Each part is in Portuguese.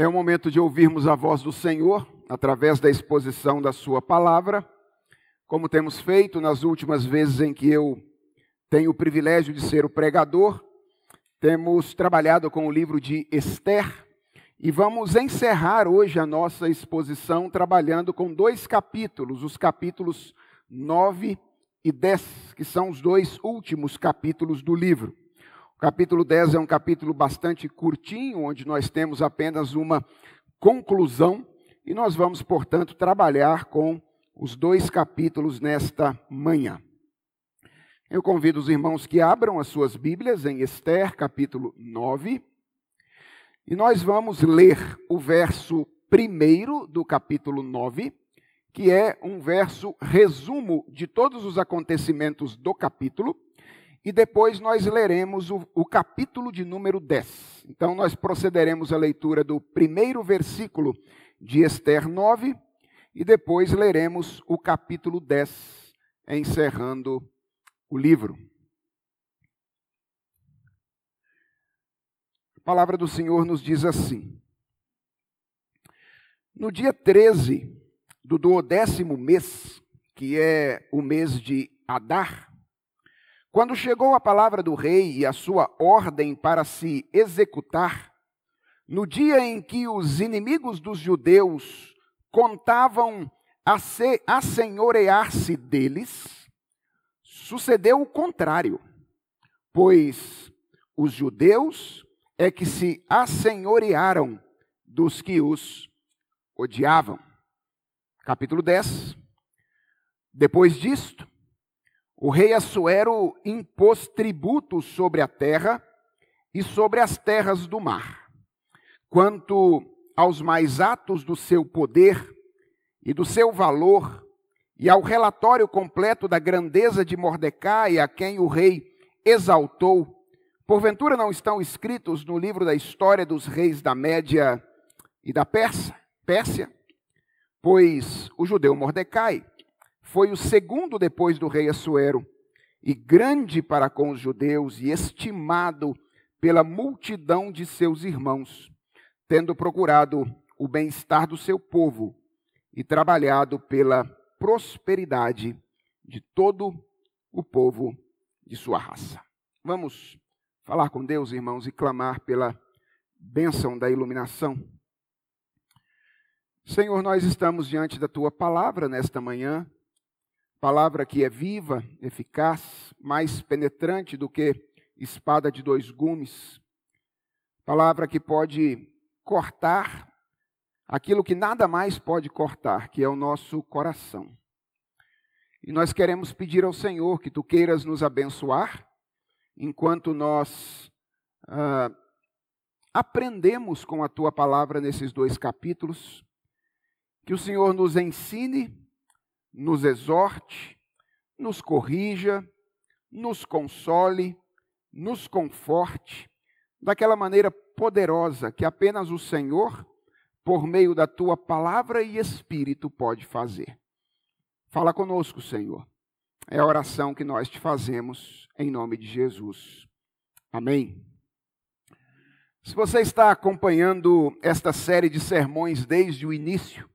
É o momento de ouvirmos a voz do Senhor através da exposição da Sua palavra, como temos feito nas últimas vezes em que eu tenho o privilégio de ser o pregador. Temos trabalhado com o livro de Esther e vamos encerrar hoje a nossa exposição trabalhando com dois capítulos, os capítulos 9 e 10, que são os dois últimos capítulos do livro. O capítulo 10 é um capítulo bastante curtinho, onde nós temos apenas uma conclusão, e nós vamos, portanto, trabalhar com os dois capítulos nesta manhã. Eu convido os irmãos que abram as suas Bíblias em Esther, capítulo 9, e nós vamos ler o verso primeiro do capítulo 9, que é um verso resumo de todos os acontecimentos do capítulo e depois nós leremos o, o, capítulo de número 10. Então, nós procederemos à leitura do primeiro versículo de Esther 9 e depois leremos o capítulo 10, encerrando o livro. A palavra do Senhor nos diz assim: No dia 13 do duodécimo mês, que é o mês de Adar, quando chegou a palavra do rei e a sua ordem para se executar, no dia em que os inimigos dos judeus contavam a se assenhorear-se deles, sucedeu o contrário, pois os judeus é que se assenhorearam dos que os odiavam. Capítulo 10. Depois disto, o rei Assuero impôs tributos sobre a terra e sobre as terras do mar. Quanto aos mais atos do seu poder e do seu valor, e ao relatório completo da grandeza de Mordecai, a quem o rei exaltou, porventura não estão escritos no livro da história dos reis da Média e da? Pérsia? Pois o judeu Mordecai foi o segundo depois do rei Assuero, e grande para com os judeus, e estimado pela multidão de seus irmãos, tendo procurado o bem-estar do seu povo e trabalhado pela prosperidade de todo o povo de sua raça. Vamos falar com Deus, irmãos, e clamar pela bênção da iluminação. Senhor, nós estamos diante da tua palavra nesta manhã palavra que é viva, eficaz, mais penetrante do que espada de dois gumes, palavra que pode cortar aquilo que nada mais pode cortar, que é o nosso coração. E nós queremos pedir ao Senhor que tu queiras nos abençoar, enquanto nós ah, aprendemos com a tua palavra nesses dois capítulos, que o Senhor nos ensine nos exorte, nos corrija, nos console, nos conforte, daquela maneira poderosa que apenas o Senhor, por meio da tua palavra e espírito, pode fazer. Fala conosco, Senhor. É a oração que nós te fazemos em nome de Jesus. Amém. Se você está acompanhando esta série de sermões desde o início,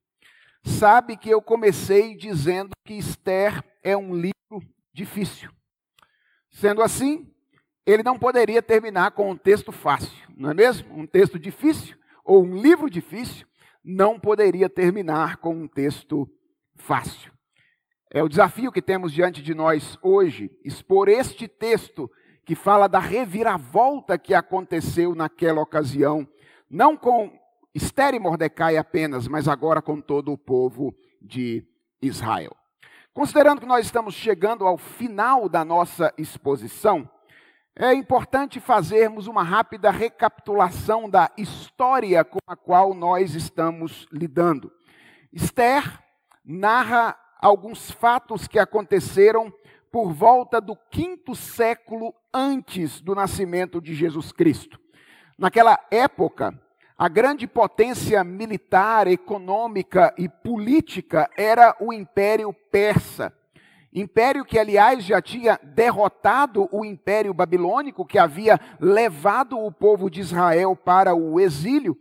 sabe que eu comecei dizendo que Esther é um livro difícil. Sendo assim, ele não poderia terminar com um texto fácil, não é mesmo? Um texto difícil ou um livro difícil não poderia terminar com um texto fácil. É o desafio que temos diante de nós hoje, expor este texto que fala da reviravolta que aconteceu naquela ocasião, não com Esther e Mordecai apenas, mas agora com todo o povo de Israel. Considerando que nós estamos chegando ao final da nossa exposição, é importante fazermos uma rápida recapitulação da história com a qual nós estamos lidando. Esther narra alguns fatos que aconteceram por volta do quinto século antes do nascimento de Jesus Cristo. Naquela época, a grande potência militar, econômica e política era o Império Persa. Império que, aliás, já tinha derrotado o Império Babilônico, que havia levado o povo de Israel para o exílio.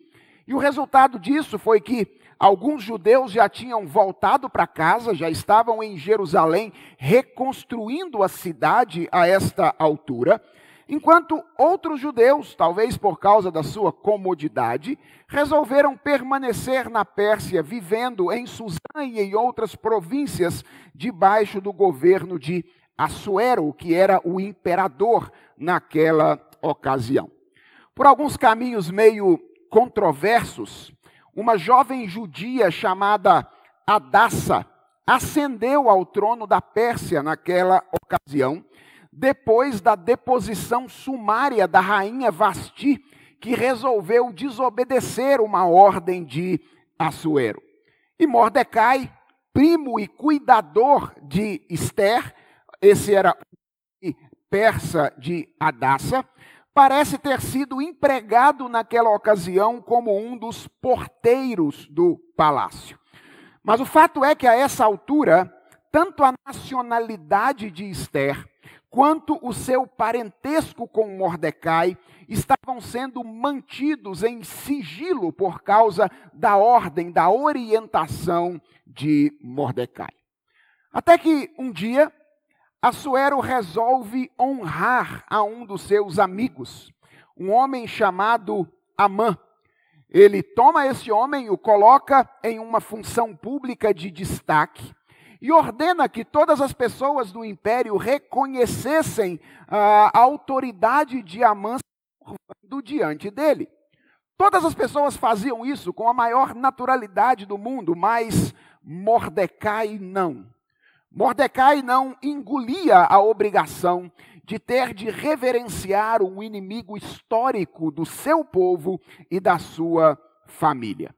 E o resultado disso foi que alguns judeus já tinham voltado para casa, já estavam em Jerusalém reconstruindo a cidade a esta altura, enquanto outros judeus, talvez por causa da sua comodidade, resolveram permanecer na Pérsia, vivendo em Suzã e em outras províncias debaixo do governo de Assuero, que era o imperador naquela ocasião. Por alguns caminhos meio controversos, uma jovem judia chamada Adassa ascendeu ao trono da Pérsia naquela ocasião, depois da deposição sumária da rainha Vasti, que resolveu desobedecer uma ordem de Assuero. E Mordecai, primo e cuidador de Esther, esse era persa de Adassa, parece ter sido empregado naquela ocasião como um dos porteiros do palácio. Mas o fato é que a essa altura, tanto a nacionalidade de Esther quanto o seu parentesco com Mordecai estavam sendo mantidos em sigilo por causa da ordem, da orientação de Mordecai. Até que um dia Assuero resolve honrar a um dos seus amigos, um homem chamado Amã. Ele toma esse homem, o coloca em uma função pública de destaque e ordena que todas as pessoas do império reconhecessem a autoridade de Amã do diante dele. Todas as pessoas faziam isso com a maior naturalidade do mundo, mas Mordecai não. Mordecai não engolia a obrigação de ter de reverenciar um inimigo histórico do seu povo e da sua família.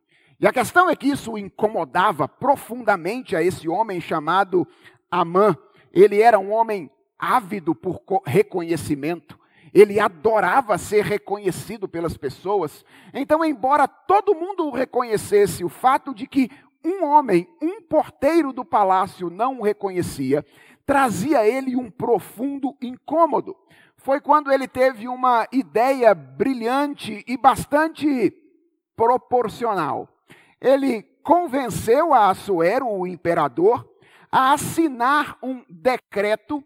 E a questão é que isso incomodava profundamente a esse homem chamado Amã. Ele era um homem ávido por reconhecimento. Ele adorava ser reconhecido pelas pessoas. Então, embora todo mundo o reconhecesse, o fato de que um homem, um porteiro do palácio, não o reconhecia, trazia ele um profundo incômodo. Foi quando ele teve uma ideia brilhante e bastante proporcional. Ele convenceu a Assuero, o imperador, a assinar um decreto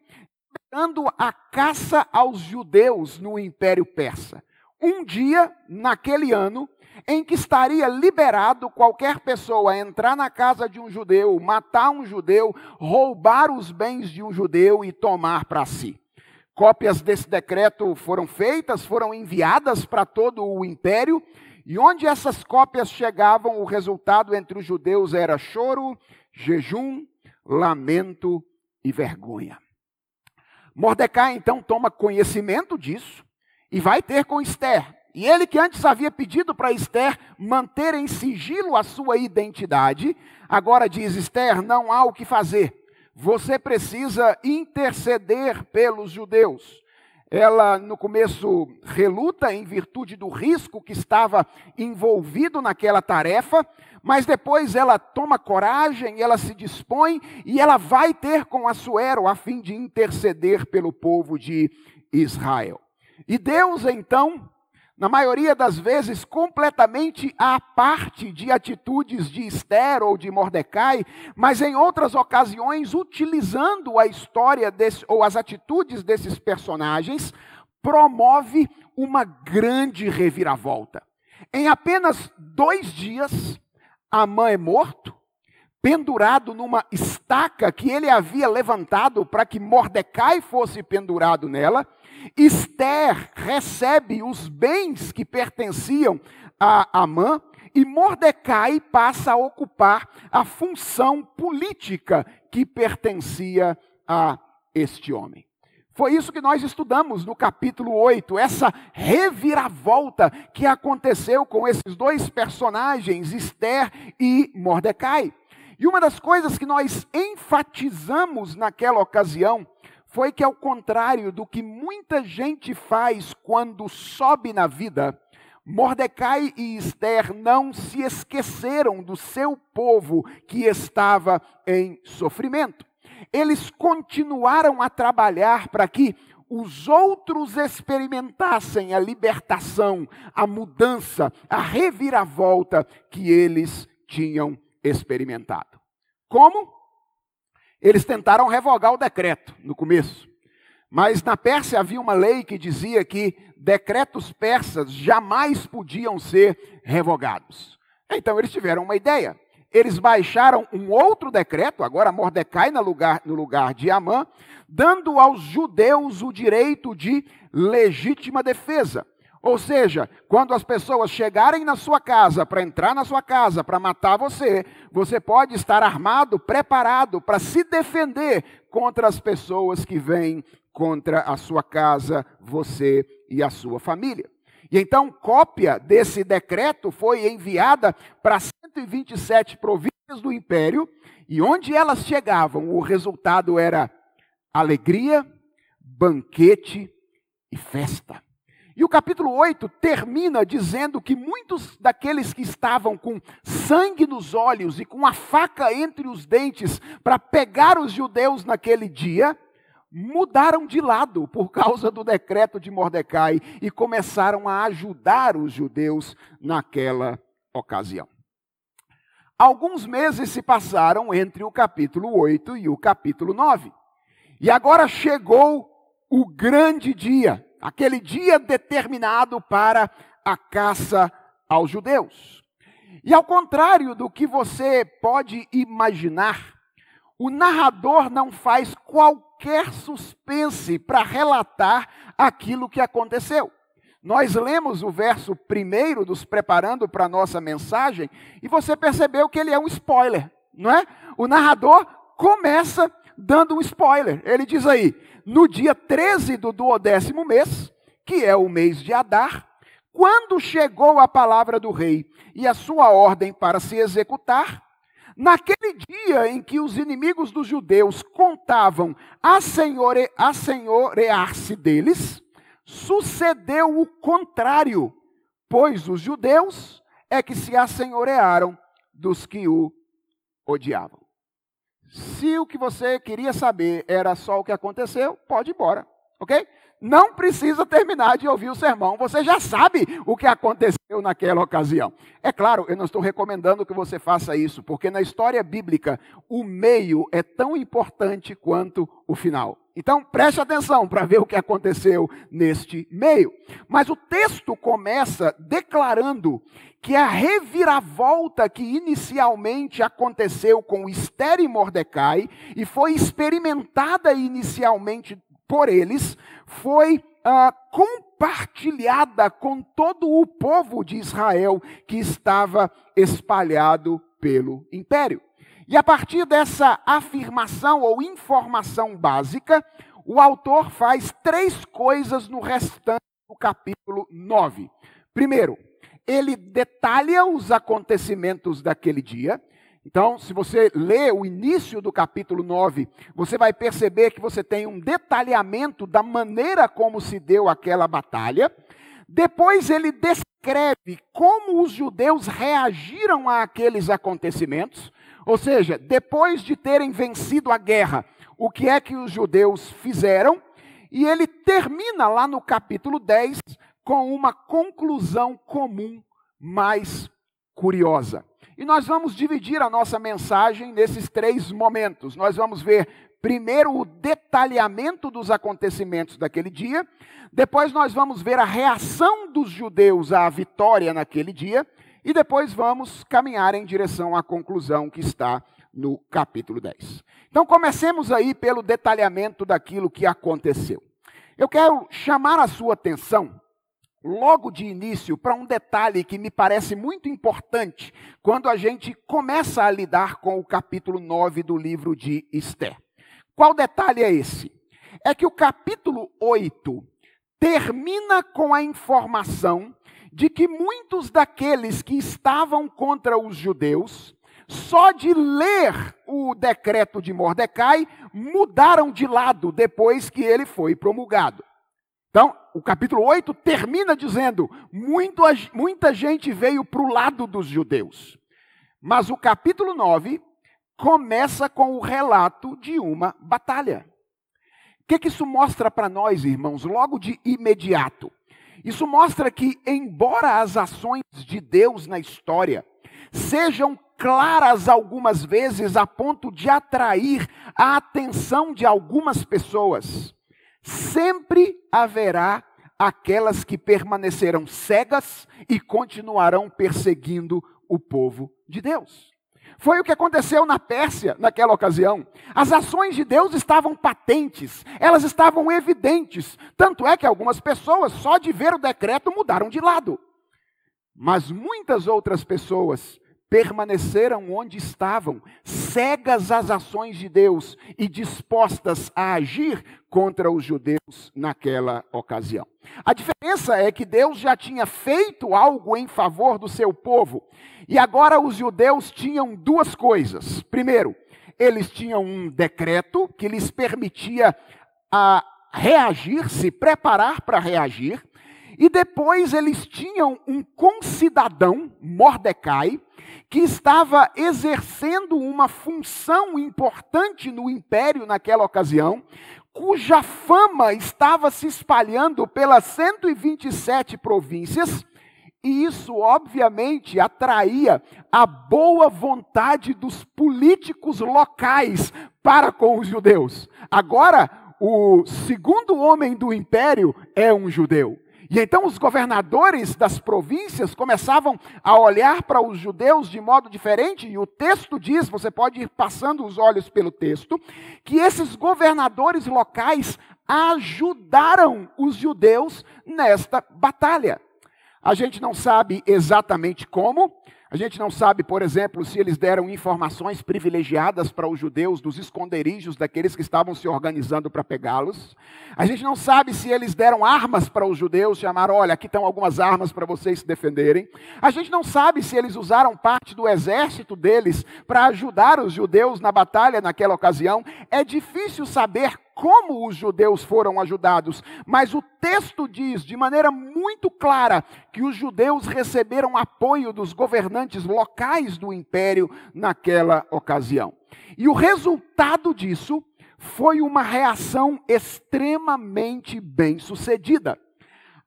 dando a caça aos judeus no Império Persa. Um dia, naquele ano, em que estaria liberado qualquer pessoa entrar na casa de um judeu, matar um judeu, roubar os bens de um judeu e tomar para si. Cópias desse decreto foram feitas, foram enviadas para todo o império, e onde essas cópias chegavam, o resultado entre os judeus era choro, jejum, lamento e vergonha. Mordecai então toma conhecimento disso e vai ter com Esther. E ele que antes havia pedido para Esther manter em sigilo a sua identidade, agora diz: Esther, não há o que fazer. Você precisa interceder pelos judeus. Ela, no começo, reluta em virtude do risco que estava envolvido naquela tarefa, mas depois ela toma coragem, ela se dispõe e ela vai ter com Assuero a fim de interceder pelo povo de Israel. E Deus, então, na maioria das vezes, completamente à parte de atitudes de Esther ou de Mordecai, mas em outras ocasiões, utilizando a história desse, ou as atitudes desses personagens, promove uma grande reviravolta. Em apenas dois dias, Amã é morto, pendurado numa estaca que ele havia levantado para que Mordecai fosse pendurado nela Esther recebe os bens que pertenciam a Amã e Mordecai passa a ocupar a função política que pertencia a este homem. Foi isso que nós estudamos no capítulo 8, essa reviravolta que aconteceu com esses dois personagens, Esther e Mordecai. E uma das coisas que nós enfatizamos naquela ocasião foi que, ao contrário do que muita gente faz quando sobe na vida, Mordecai e Esther não se esqueceram do seu povo que estava em sofrimento. Eles continuaram a trabalhar para que os outros experimentassem a libertação, a mudança, a reviravolta que eles tinham experimentado. Como? Eles tentaram revogar o decreto no começo. Mas na Pérsia havia uma lei que dizia que decretos persas jamais podiam ser revogados. Então eles tiveram uma ideia. Eles baixaram um outro decreto, agora Mordecai no lugar, no lugar de Amã, dando aos judeus o direito de legítima defesa. Ou seja, quando as pessoas chegarem na sua casa, para entrar na sua casa, para matar você, você pode estar armado, preparado para se defender contra as pessoas que vêm contra a sua casa, você e a sua família. E então, cópia desse decreto foi enviada para 127 províncias do império, e onde elas chegavam, o resultado era alegria, banquete e festa. E o capítulo 8 termina dizendo que muitos daqueles que estavam com sangue nos olhos e com a faca entre os dentes para pegar os judeus naquele dia, mudaram de lado por causa do decreto de Mordecai e começaram a ajudar os judeus naquela ocasião. Alguns meses se passaram entre o capítulo 8 e o capítulo 9. E agora chegou o grande dia, aquele dia determinado para a caça aos judeus. E ao contrário do que você pode imaginar, o narrador não faz qualquer suspense para relatar aquilo que aconteceu. Nós lemos o verso primeiro dos preparando para a nossa mensagem e você percebeu que ele é um spoiler, não é? O narrador começa dando um spoiler. Ele diz aí: no dia 13 do duodécimo mês, que é o mês de Adar, quando chegou a palavra do rei e a sua ordem para se executar, naquele dia em que os inimigos dos judeus contavam a, senhore, a senhorear-se deles, sucedeu o contrário, pois os judeus é que se assenhorearam dos que o odiavam. Se o que você queria saber era só o que aconteceu, pode ir embora, ok? Não precisa terminar de ouvir o sermão, você já sabe o que aconteceu naquela ocasião. É claro, eu não estou recomendando que você faça isso, porque na história bíblica o meio é tão importante quanto o final. Então preste atenção para ver o que aconteceu neste meio. Mas o texto começa declarando que a reviravolta que inicialmente aconteceu com Esther e Mordecai e foi experimentada inicialmente por eles, foi ah, compartilhada com todo o povo de Israel que estava espalhado pelo império. E a partir dessa afirmação ou informação básica, o autor faz três coisas no restante do capítulo 9. Primeiro, ele detalha os acontecimentos daquele dia. Então, se você lê o início do capítulo 9, você vai perceber que você tem um detalhamento da maneira como se deu aquela batalha. Depois, ele descreve como os judeus reagiram àqueles acontecimentos. Ou seja, depois de terem vencido a guerra, o que é que os judeus fizeram? E ele termina lá no capítulo 10 com uma conclusão comum mais curiosa. E nós vamos dividir a nossa mensagem nesses três momentos. Nós vamos ver primeiro o detalhamento dos acontecimentos daquele dia, depois nós vamos ver a reação dos judeus à vitória naquele dia, e depois vamos caminhar em direção à conclusão que está no capítulo 10. Então comecemos aí pelo detalhamento daquilo que aconteceu. Eu quero chamar a sua atenção logo de início para um detalhe que me parece muito importante quando a gente começa a lidar com o capítulo 9 do livro de Esther. Qual detalhe é esse? É que o capítulo 8 termina com a informação de que muitos daqueles que estavam contra os judeus, só de ler o decreto de Mordecai, mudaram de lado depois que ele foi promulgado. Então, o capítulo 8 termina dizendo: muito, muita gente veio para o lado dos judeus. Mas o capítulo 9 começa com o relato de uma batalha. que, que isso mostra para nós, irmãos, logo de imediato? Isso mostra que, embora as ações de Deus na história sejam claras algumas vezes a ponto de atrair a atenção de algumas pessoas, sempre haverá aquelas que permanecerão cegas e continuarão perseguindo o povo de Deus. Foi o que aconteceu na Pérsia naquela ocasião. As ações de Deus estavam patentes, elas estavam evidentes. Tanto é que algumas pessoas, só de ver o decreto, mudaram de lado. Mas muitas outras pessoas permaneceram onde estavam, cegas às ações de Deus e dispostas a agir contra os judeus naquela ocasião. A diferença é que Deus já tinha feito algo em favor do seu povo, e agora os judeus tinham duas coisas. Primeiro, eles tinham um decreto que lhes permitia a reagir, se preparar para reagir, e depois eles tinham um concidadão, Mordecai, que estava exercendo uma função importante no império naquela ocasião, cuja fama estava se espalhando pelas 127 províncias, e isso obviamente atraía a boa vontade dos políticos locais para com os judeus. Agora, o segundo homem do império é um judeu. E então os governadores das províncias começavam a olhar para os judeus de modo diferente, e o texto diz, você pode ir passando os olhos pelo texto, que esses governadores locais ajudaram os judeus nesta batalha. A gente não sabe exatamente como, a gente não sabe, por exemplo, se eles deram informações privilegiadas para os judeus dos esconderijos daqueles que estavam se organizando para pegá-los. A gente não sabe se eles deram armas para os judeus, chamaram, olha, aqui estão algumas armas para vocês se defenderem. A gente não sabe se eles usaram parte do exército deles para ajudar os judeus na batalha naquela ocasião. É difícil saber como os judeus foram ajudados, mas o texto diz de maneira muito clara que os judeus receberam apoio dos governantes locais do império naquela ocasião. E o resultado disso foi uma reação extremamente bem sucedida.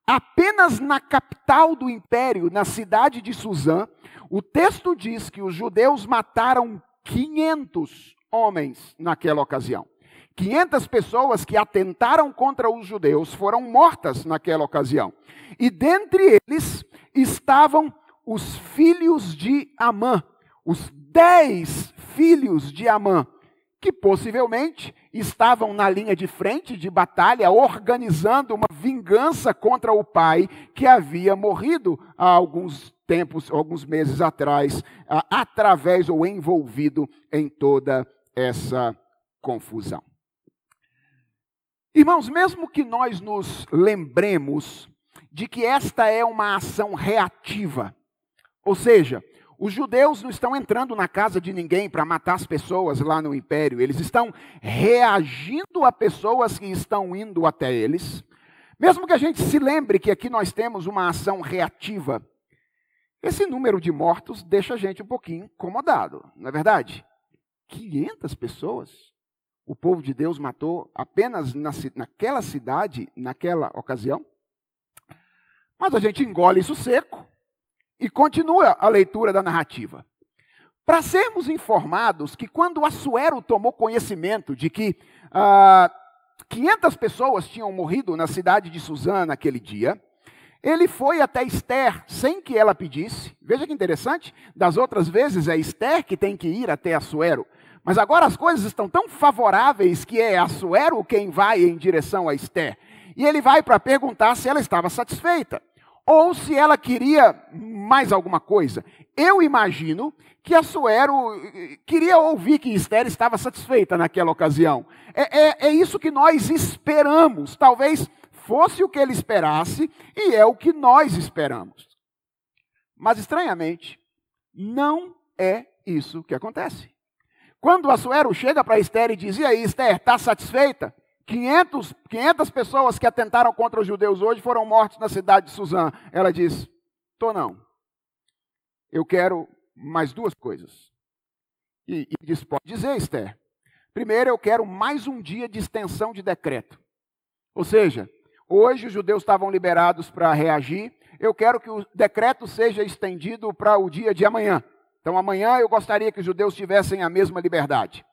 Apenas na capital do império, na cidade de Suzã, o texto diz que os judeus mataram 500 homens naquela ocasião. 500 pessoas que atentaram contra os judeus foram mortas naquela ocasião. E dentre eles estavam os filhos de Amã, os dez filhos de Amã, que possivelmente estavam na linha de frente de batalha, organizando uma vingança contra o pai que havia morrido há alguns tempos, alguns meses atrás, através ou envolvido em toda essa confusão. Irmãos, mesmo que nós nos lembremos de que esta é uma ação reativa, ou seja, os judeus não estão entrando na casa de ninguém para matar as pessoas lá no império, eles estão reagindo a pessoas que estão indo até eles. Mesmo que a gente se lembre que aqui nós temos uma ação reativa, esse número de mortos deixa a gente um pouquinho incomodado, não é verdade? 500 pessoas? O povo de Deus matou apenas na, naquela cidade, naquela ocasião. Mas a gente engole isso seco e continua a leitura da narrativa. Para sermos informados que quando Assuero tomou conhecimento de que ah, 500 pessoas tinham morrido na cidade de Suzã naquele dia, ele foi até Esther sem que ela pedisse. Veja que interessante, das outras vezes é Esther que tem que ir até Assuero. Mas agora as coisas estão tão favoráveis que é Assuero quem vai em direção a Esther. E ele vai para perguntar se ela estava satisfeita ou se ela queria mais alguma coisa. Eu imagino que Assuero eh, queria ouvir que Esther estava satisfeita naquela ocasião. É, é, é isso que nós esperamos. Talvez fosse o que ele esperasse e é o que nós esperamos. Mas estranhamente, não é isso que acontece. Quando Assuero chega para Esther e diz: E aí, Esther, está satisfeita? 500, 500 pessoas que atentaram contra os judeus hoje foram mortos na cidade de Suzã. Ela diz: Tô não. Eu quero mais duas coisas. E, e diz: Pode dizer, Esther. Primeiro, eu quero mais um dia de extensão de decreto. Ou seja, hoje os judeus estavam liberados para reagir, eu quero que o decreto seja estendido para o dia de amanhã. Então, amanhã eu gostaria que os judeus tivessem a mesma liberdade.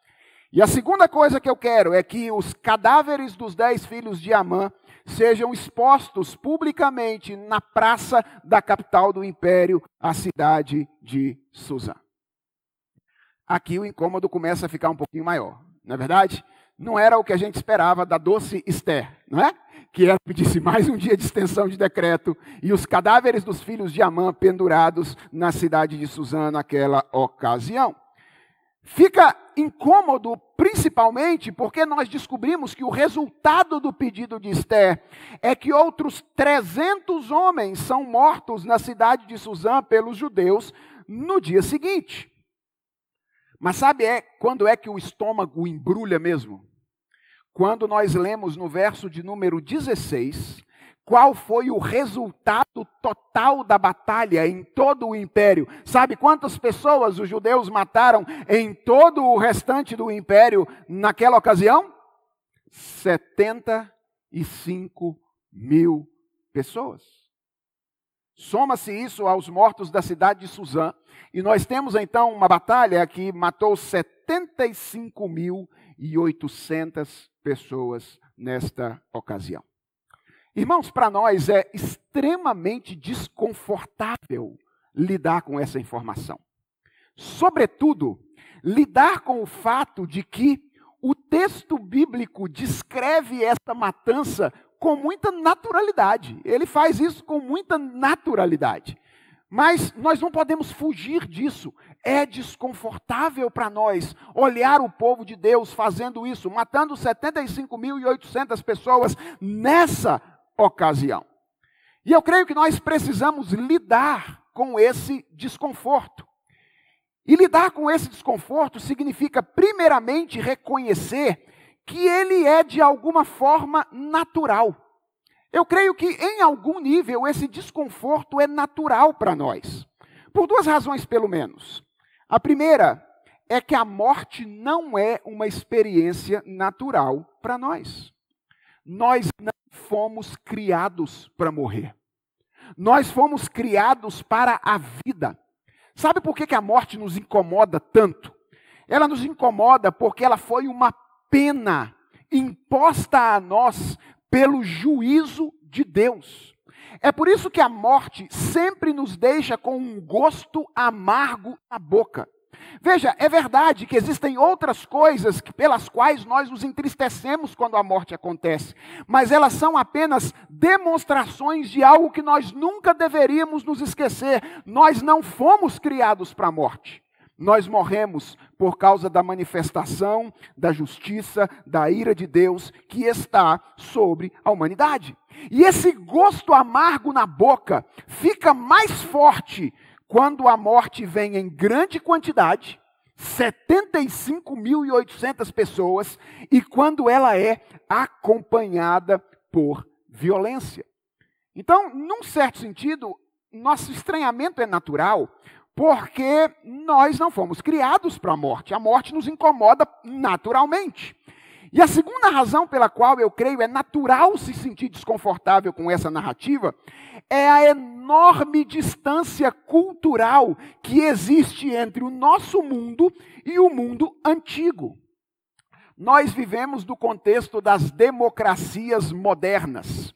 E a segunda coisa que eu quero é que os cadáveres dos dez filhos de Amã sejam expostos publicamente na praça da capital do império, a cidade de Suzã. Aqui o incômodo começa a ficar um pouquinho maior, não é verdade? Não era o que a gente esperava da doce Esther, não é? Que ela pedisse mais um dia de extensão de decreto e os cadáveres dos filhos de Amã pendurados na cidade de Suzã naquela ocasião. Fica incômodo, principalmente porque nós descobrimos que o resultado do pedido de Esther é que outros 300 homens são mortos na cidade de Suzã pelos judeus no dia seguinte. Mas sabe é, quando é que o estômago embrulha mesmo? Quando nós lemos no verso de número 16, qual foi o resultado total da batalha em todo o império. Sabe quantas pessoas os judeus mataram em todo o restante do império naquela ocasião? 75 mil pessoas. Soma-se isso aos mortos da cidade de Suzã, e nós temos então uma batalha que matou 75.800 pessoas nesta ocasião. Irmãos, para nós é extremamente desconfortável lidar com essa informação. Sobretudo, lidar com o fato de que o texto bíblico descreve essa matança com muita naturalidade. Ele faz isso com muita naturalidade. Mas nós não podemos fugir disso. É desconfortável para nós olhar o povo de Deus fazendo isso, matando 75.800 pessoas nessa ocasião. E eu creio que nós precisamos lidar com esse desconforto. E lidar com esse desconforto significa, primeiramente, reconhecer que ele é de alguma forma natural. Eu creio que, em algum nível, esse desconforto é natural para nós. Por duas razões, pelo menos. A primeira é que a morte não é uma experiência natural para nós. Nós não fomos criados para morrer. Nós fomos criados para a vida. Sabe por que, que a morte nos incomoda tanto? Ela nos incomoda porque ela foi uma pena imposta a nós pelo juízo de Deus. É por isso que a morte sempre nos deixa com um gosto amargo na boca. Veja, é verdade que existem outras coisas pelas quais nós nos entristecemos quando a morte acontece, mas elas são apenas demonstrações de algo que nós nunca deveríamos nos esquecer. Nós não fomos criados para a morte. Nós morremos por causa da manifestação da justiça, da ira de Deus que está sobre a humanidade. E esse gosto amargo na boca fica mais forte quando a morte vem em grande quantidade, 75.800 pessoas, e quando ela é acompanhada por violência. Então, num certo sentido, nosso estranhamento é natural, porque nós não fomos criados para a morte. A morte nos incomoda naturalmente. E a segunda razão pela qual eu creio é natural se sentir desconfortável com essa narrativa é a enorme distância cultural que existe entre o nosso mundo e o mundo antigo. Nós vivemos do contexto das democracias modernas.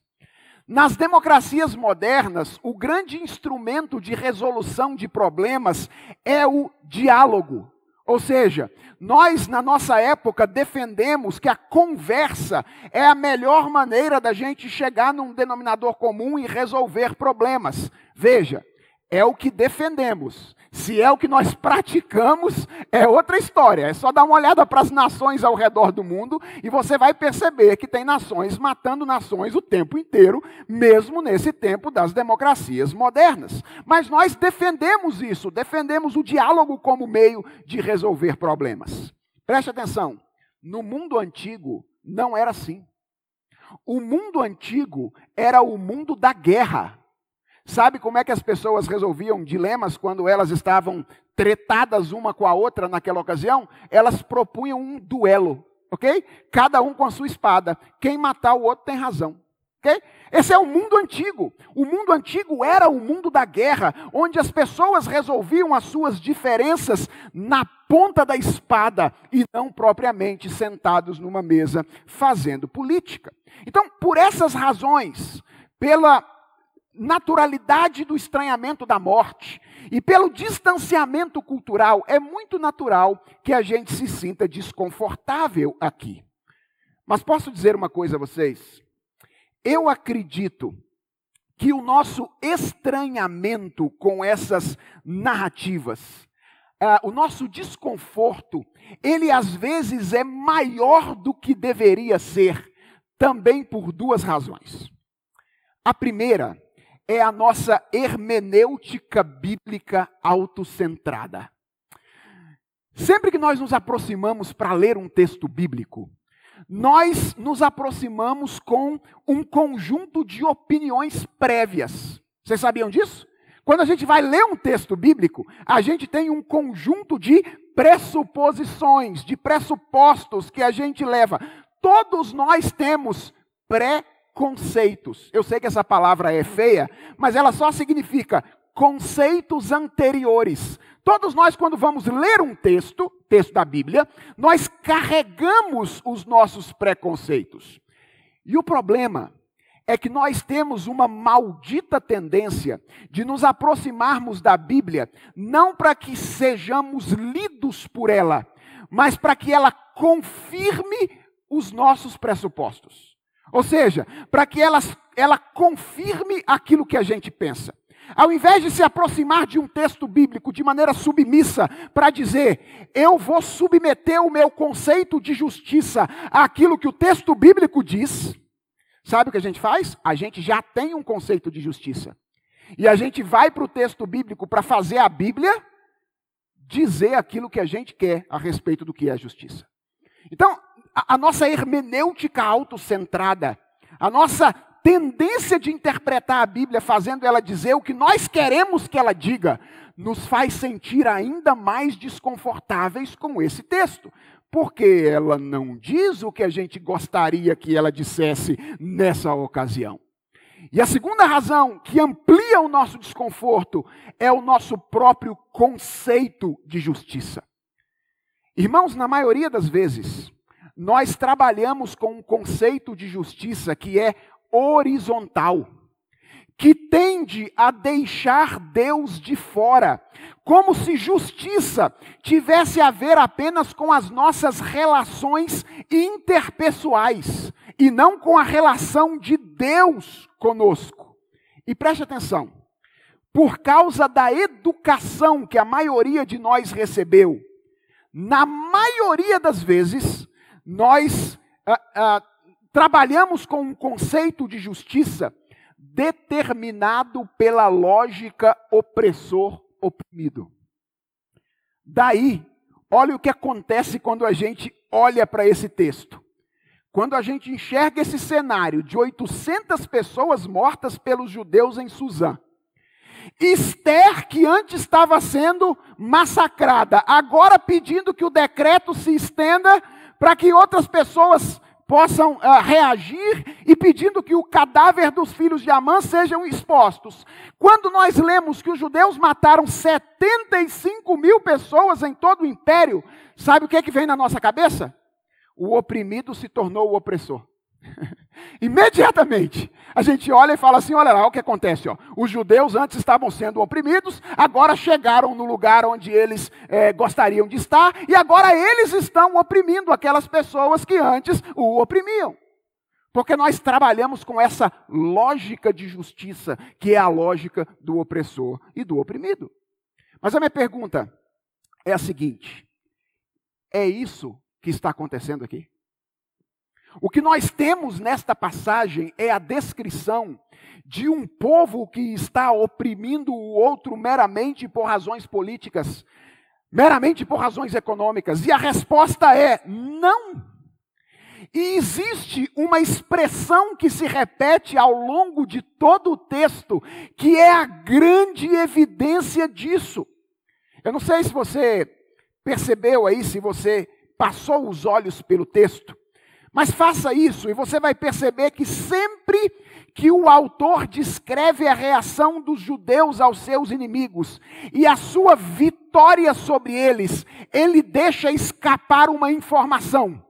Nas democracias modernas, o grande instrumento de resolução de problemas é o diálogo. Ou seja, nós, na nossa época, defendemos que a conversa é a melhor maneira da gente chegar num denominador comum e resolver problemas. Veja, é o que defendemos. Se é o que nós praticamos, é outra história. É só dar uma olhada para as nações ao redor do mundo e você vai perceber que tem nações matando nações o tempo inteiro, mesmo nesse tempo das democracias modernas. Mas nós defendemos isso, defendemos o diálogo como meio de resolver problemas. Preste atenção: no mundo antigo não era assim. O mundo antigo era o mundo da guerra. Sabe como é que as pessoas resolviam dilemas quando elas estavam tretadas uma com a outra naquela ocasião? Elas propunham um duelo, ok? Cada um com a sua espada. Quem matar o outro tem razão. Okay? Esse é o mundo antigo. O mundo antigo era o mundo da guerra, onde as pessoas resolviam as suas diferenças na ponta da espada e não propriamente sentados numa mesa fazendo política. Então, por essas razões, pela naturalidade do estranhamento da morte e pelo distanciamento cultural, é muito natural que a gente se sinta desconfortável aqui. Mas posso dizer uma coisa a vocês? Eu acredito que o nosso estranhamento com essas narrativas, uh, o nosso desconforto, ele às vezes é maior do que deveria ser, também por duas razões. A primeira é a nossa hermenêutica bíblica autocentrada. Sempre que nós nos aproximamos para ler um texto bíblico, nós nos aproximamos com um conjunto de opiniões prévias. Vocês sabiam disso? Quando a gente vai ler um texto bíblico, a gente tem um conjunto de pressuposições, de pressupostos que a gente leva. Todos nós temos preconceitos. Eu sei que essa palavra é feia, mas ela só significa conceitos anteriores. Todos nós, quando vamos ler um texto, texto da Bíblia, nós carregamos os nossos preconceitos. E o problema é que nós temos uma maldita tendência de nos aproximarmos da Bíblia, não para que sejamos lidos por ela, mas para que ela confirme os nossos pressupostos. Ou seja, para que ela, ela confirme aquilo que a gente pensa. Ao invés de se aproximar de um texto bíblico de maneira submissa, para dizer, eu vou submeter o meu conceito de justiça àquilo que o texto bíblico diz, sabe o que a gente faz? A gente já tem um conceito de justiça. E a gente vai para o texto bíblico para fazer a Bíblia dizer aquilo que a gente quer a respeito do que é justiça. Então, a, nossa hermenêutica autocentrada, a nossa tendência de interpretar a Bíblia fazendo ela dizer o que nós queremos que ela diga, nos faz sentir ainda mais desconfortáveis com esse texto. Porque ela não diz o que a gente gostaria que ela dissesse nessa ocasião. E a segunda razão que amplia o nosso desconforto é o nosso próprio conceito de justiça. Irmãos, na maioria das vezes, nós trabalhamos com um conceito de justiça que é horizontal, que tende a deixar Deus de fora, como se justiça tivesse a ver apenas com as nossas relações interpessoais e não com a relação de Deus conosco. E preste atenção, por causa da educação que a maioria de nós recebeu, na maioria das vezes, nós ah, ah, trabalhamos com um conceito de justiça determinado pela lógica opressor-oprimido. Daí, olha o que acontece quando a gente olha para esse texto. Quando a gente enxerga esse cenário de 800 pessoas mortas pelos judeus em Suzã. Esther, que antes estava sendo massacrada, agora pedindo que o decreto se estenda para que outras pessoas possam uh, reagir e pedindo que o cadáver dos filhos de Amã sejam expostos. Quando nós lemos que os judeus mataram 75 mil pessoas em todo o império, sabe o que, é que vem na nossa cabeça? O oprimido se tornou o opressor. Imediatamente, a gente olha e fala assim: olha lá o que acontece. Ó. Os judeus antes estavam sendo oprimidos, agora chegaram no lugar onde eles é, gostariam de estar, e agora eles estão oprimindo aquelas pessoas que antes o oprimiam. Porque nós trabalhamos com essa lógica de justiça, que é a lógica do opressor e do oprimido. Mas a minha pergunta é a seguinte: é isso que está acontecendo aqui? O que nós temos nesta passagem é a descrição de um povo que está oprimindo o outro meramente por razões políticas, meramente por razões econômicas. E a resposta é não. E existe uma expressão que se repete ao longo de todo o texto, que é a grande evidência disso. Eu não sei se você percebeu aí, se você passou os olhos pelo texto, mas faça isso e você vai perceber que sempre que o autor descreve a reação dos judeus aos seus inimigos e a sua vitória sobre eles, ele deixa escapar uma informação.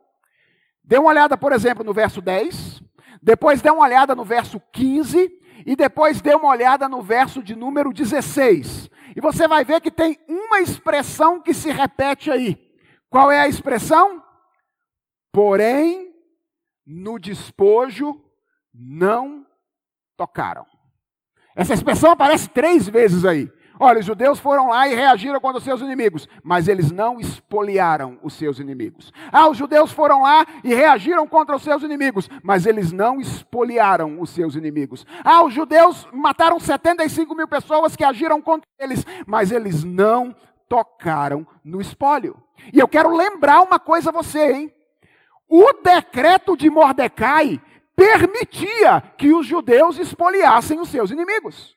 Dê uma olhada, por exemplo, no verso 10, depois dê uma olhada no verso 15 e depois dê uma olhada no verso de número 16. E você vai ver que tem uma expressão que se repete aí. Qual é a expressão? Porém, no despojo não tocaram. Essa expressão aparece três vezes aí. Olha, os judeus foram lá e reagiram contra os seus inimigos, mas eles não espoliaram os seus inimigos. Ah, os judeus foram lá e reagiram contra os seus inimigos, mas eles não espoliaram os seus inimigos. Ah, os judeus mataram 75 mil pessoas que agiram contra eles, mas eles não tocaram no espólio. E eu quero lembrar uma coisa a você, hein? O decreto de Mordecai permitia que os judeus espoliassem os seus inimigos.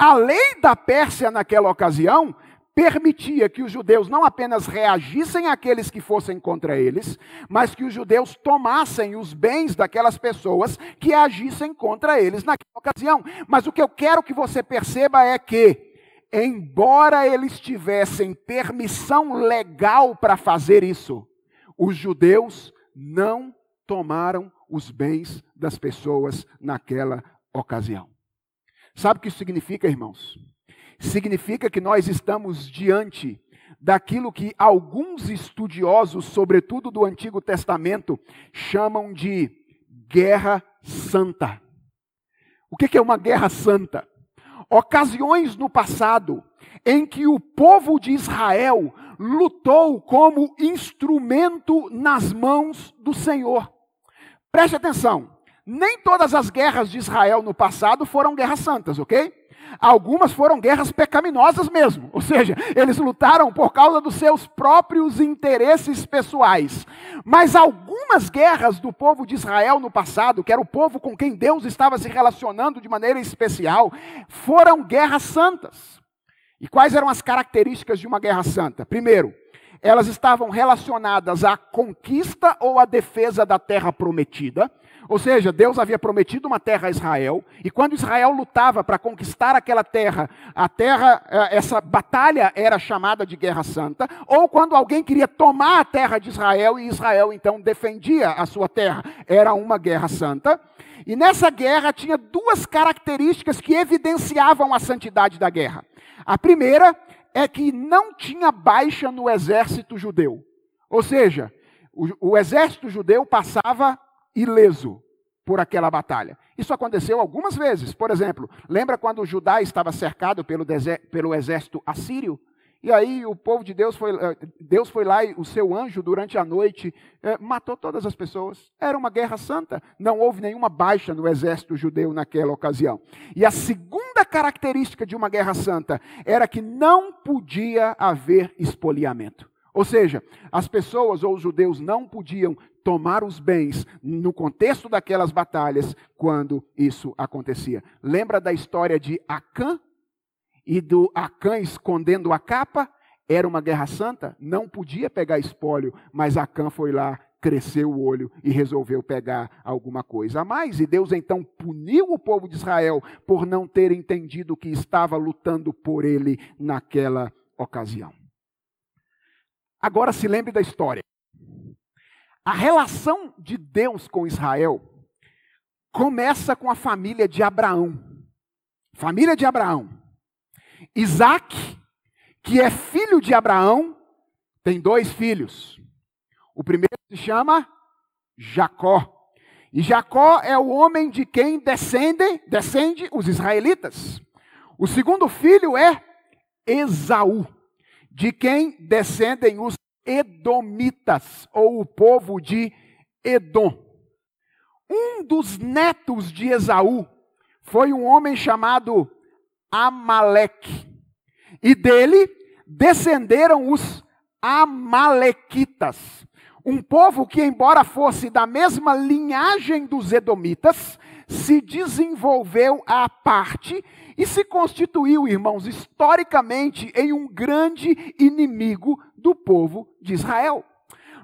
A lei da Pérsia naquela ocasião permitia que os judeus não apenas reagissem àqueles que fossem contra eles, mas que os judeus tomassem os bens daquelas pessoas que agissem contra eles naquela ocasião. Mas o que eu quero que você perceba é que, embora eles tivessem permissão legal para fazer isso, os judeus não tomaram os bens das pessoas naquela ocasião. Sabe o que isso significa, irmãos? Significa que nós estamos diante daquilo que alguns estudiosos, sobretudo do Antigo Testamento, chamam de guerra santa. O que é uma guerra santa? Ocasiões no passado em que o povo de Israel lutou como instrumento nas mãos do Senhor. Preste atenção, nem todas as guerras de Israel no passado foram guerras santas, ok? Algumas foram guerras pecaminosas mesmo, ou seja, eles lutaram por causa dos seus próprios interesses pessoais. Mas algumas guerras do povo de Israel no passado, que era o povo com quem Deus estava se relacionando de maneira especial, foram guerras santas. E quais eram as características de uma guerra santa? Primeiro, elas estavam relacionadas à conquista ou à defesa da terra prometida. Ou seja, Deus havia prometido uma terra a Israel, e quando Israel lutava para conquistar aquela terra, a terra, eh, essa batalha era chamada de guerra santa, ou quando alguém queria tomar a terra de Israel e Israel então defendia a sua terra, era uma guerra santa. E nessa guerra tinha duas características que evidenciavam a santidade da guerra. A primeira é que não tinha baixa no exército judeu. Ou seja, o, o exército judeu passava ileso por aquela batalha. Isso aconteceu algumas vezes. Por exemplo, lembra quando Judá estava cercado pelo, pelo exército assírio? E aí o povo de Deus foi, eh, Deus foi lá e o seu anjo, durante a noite, eh, matou todas as pessoas. Era uma guerra santa. Não houve nenhuma baixa no exército judeu naquela ocasião. E a segunda característica de uma guerra santa era que não podia haver espoliamento. Ou seja, as pessoas ou os judeus não podiam tomar os bens no contexto daquelas batalhas quando isso acontecia. Lembra da história de Acã? E do Acã escondendo a capa, era uma guerra santa, não podia pegar espólio, mas Acã foi lá, cresceu o olho e resolveu pegar alguma coisa a mais. E Deus então puniu o povo de Israel por não ter entendido que estava lutando por ele naquela ocasião. Agora se lembre da história. A relação de Deus com Israel começa com a família de Abraão. Família de Abraão. Isaac, que é filho de Abraão, tem dois filhos. O primeiro se chama Jacó. E Jacó é o homem de quem descende, descende os israelitas. O segundo filho é Esaú, de quem descendem os edomitas, ou o povo de Edom. Um dos netos de Esaú foi um homem chamado Amaleque. E dele descenderam os Amalequitas. Um povo que, embora fosse da mesma linhagem dos Edomitas, se desenvolveu à parte e se constituiu, irmãos, historicamente em um grande inimigo do povo de Israel.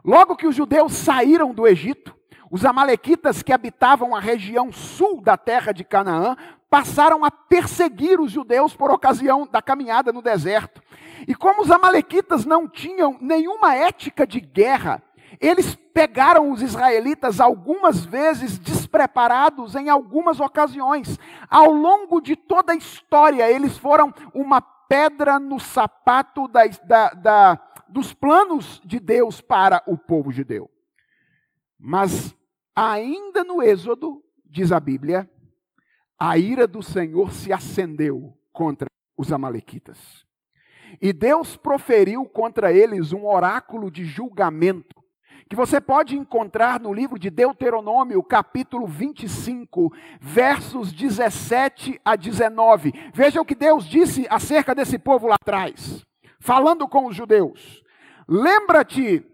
Logo que os judeus saíram do Egito, os amalequitas que habitavam a região sul da terra de Canaã passaram a perseguir os judeus por ocasião da caminhada no deserto. E como os amalequitas não tinham nenhuma ética de guerra, eles pegaram os israelitas algumas vezes despreparados em algumas ocasiões. Ao longo de toda a história, eles foram uma pedra no sapato da, da, da, dos planos de Deus para o povo judeu. Mas ainda no Êxodo, diz a Bíblia, a ira do Senhor se acendeu contra os Amalequitas. E Deus proferiu contra eles um oráculo de julgamento, que você pode encontrar no livro de Deuteronômio, capítulo 25, versos 17 a 19. Veja o que Deus disse acerca desse povo lá atrás, falando com os judeus. Lembra-te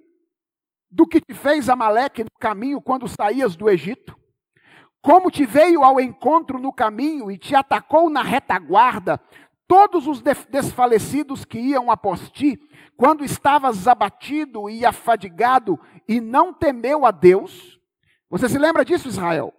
do que te fez Amaleque no caminho quando saías do Egito? Como te veio ao encontro no caminho e te atacou na retaguarda, todos os desfalecidos que iam após ti, quando estavas abatido e afadigado e não temeu a Deus. Você se lembra disso, Israel?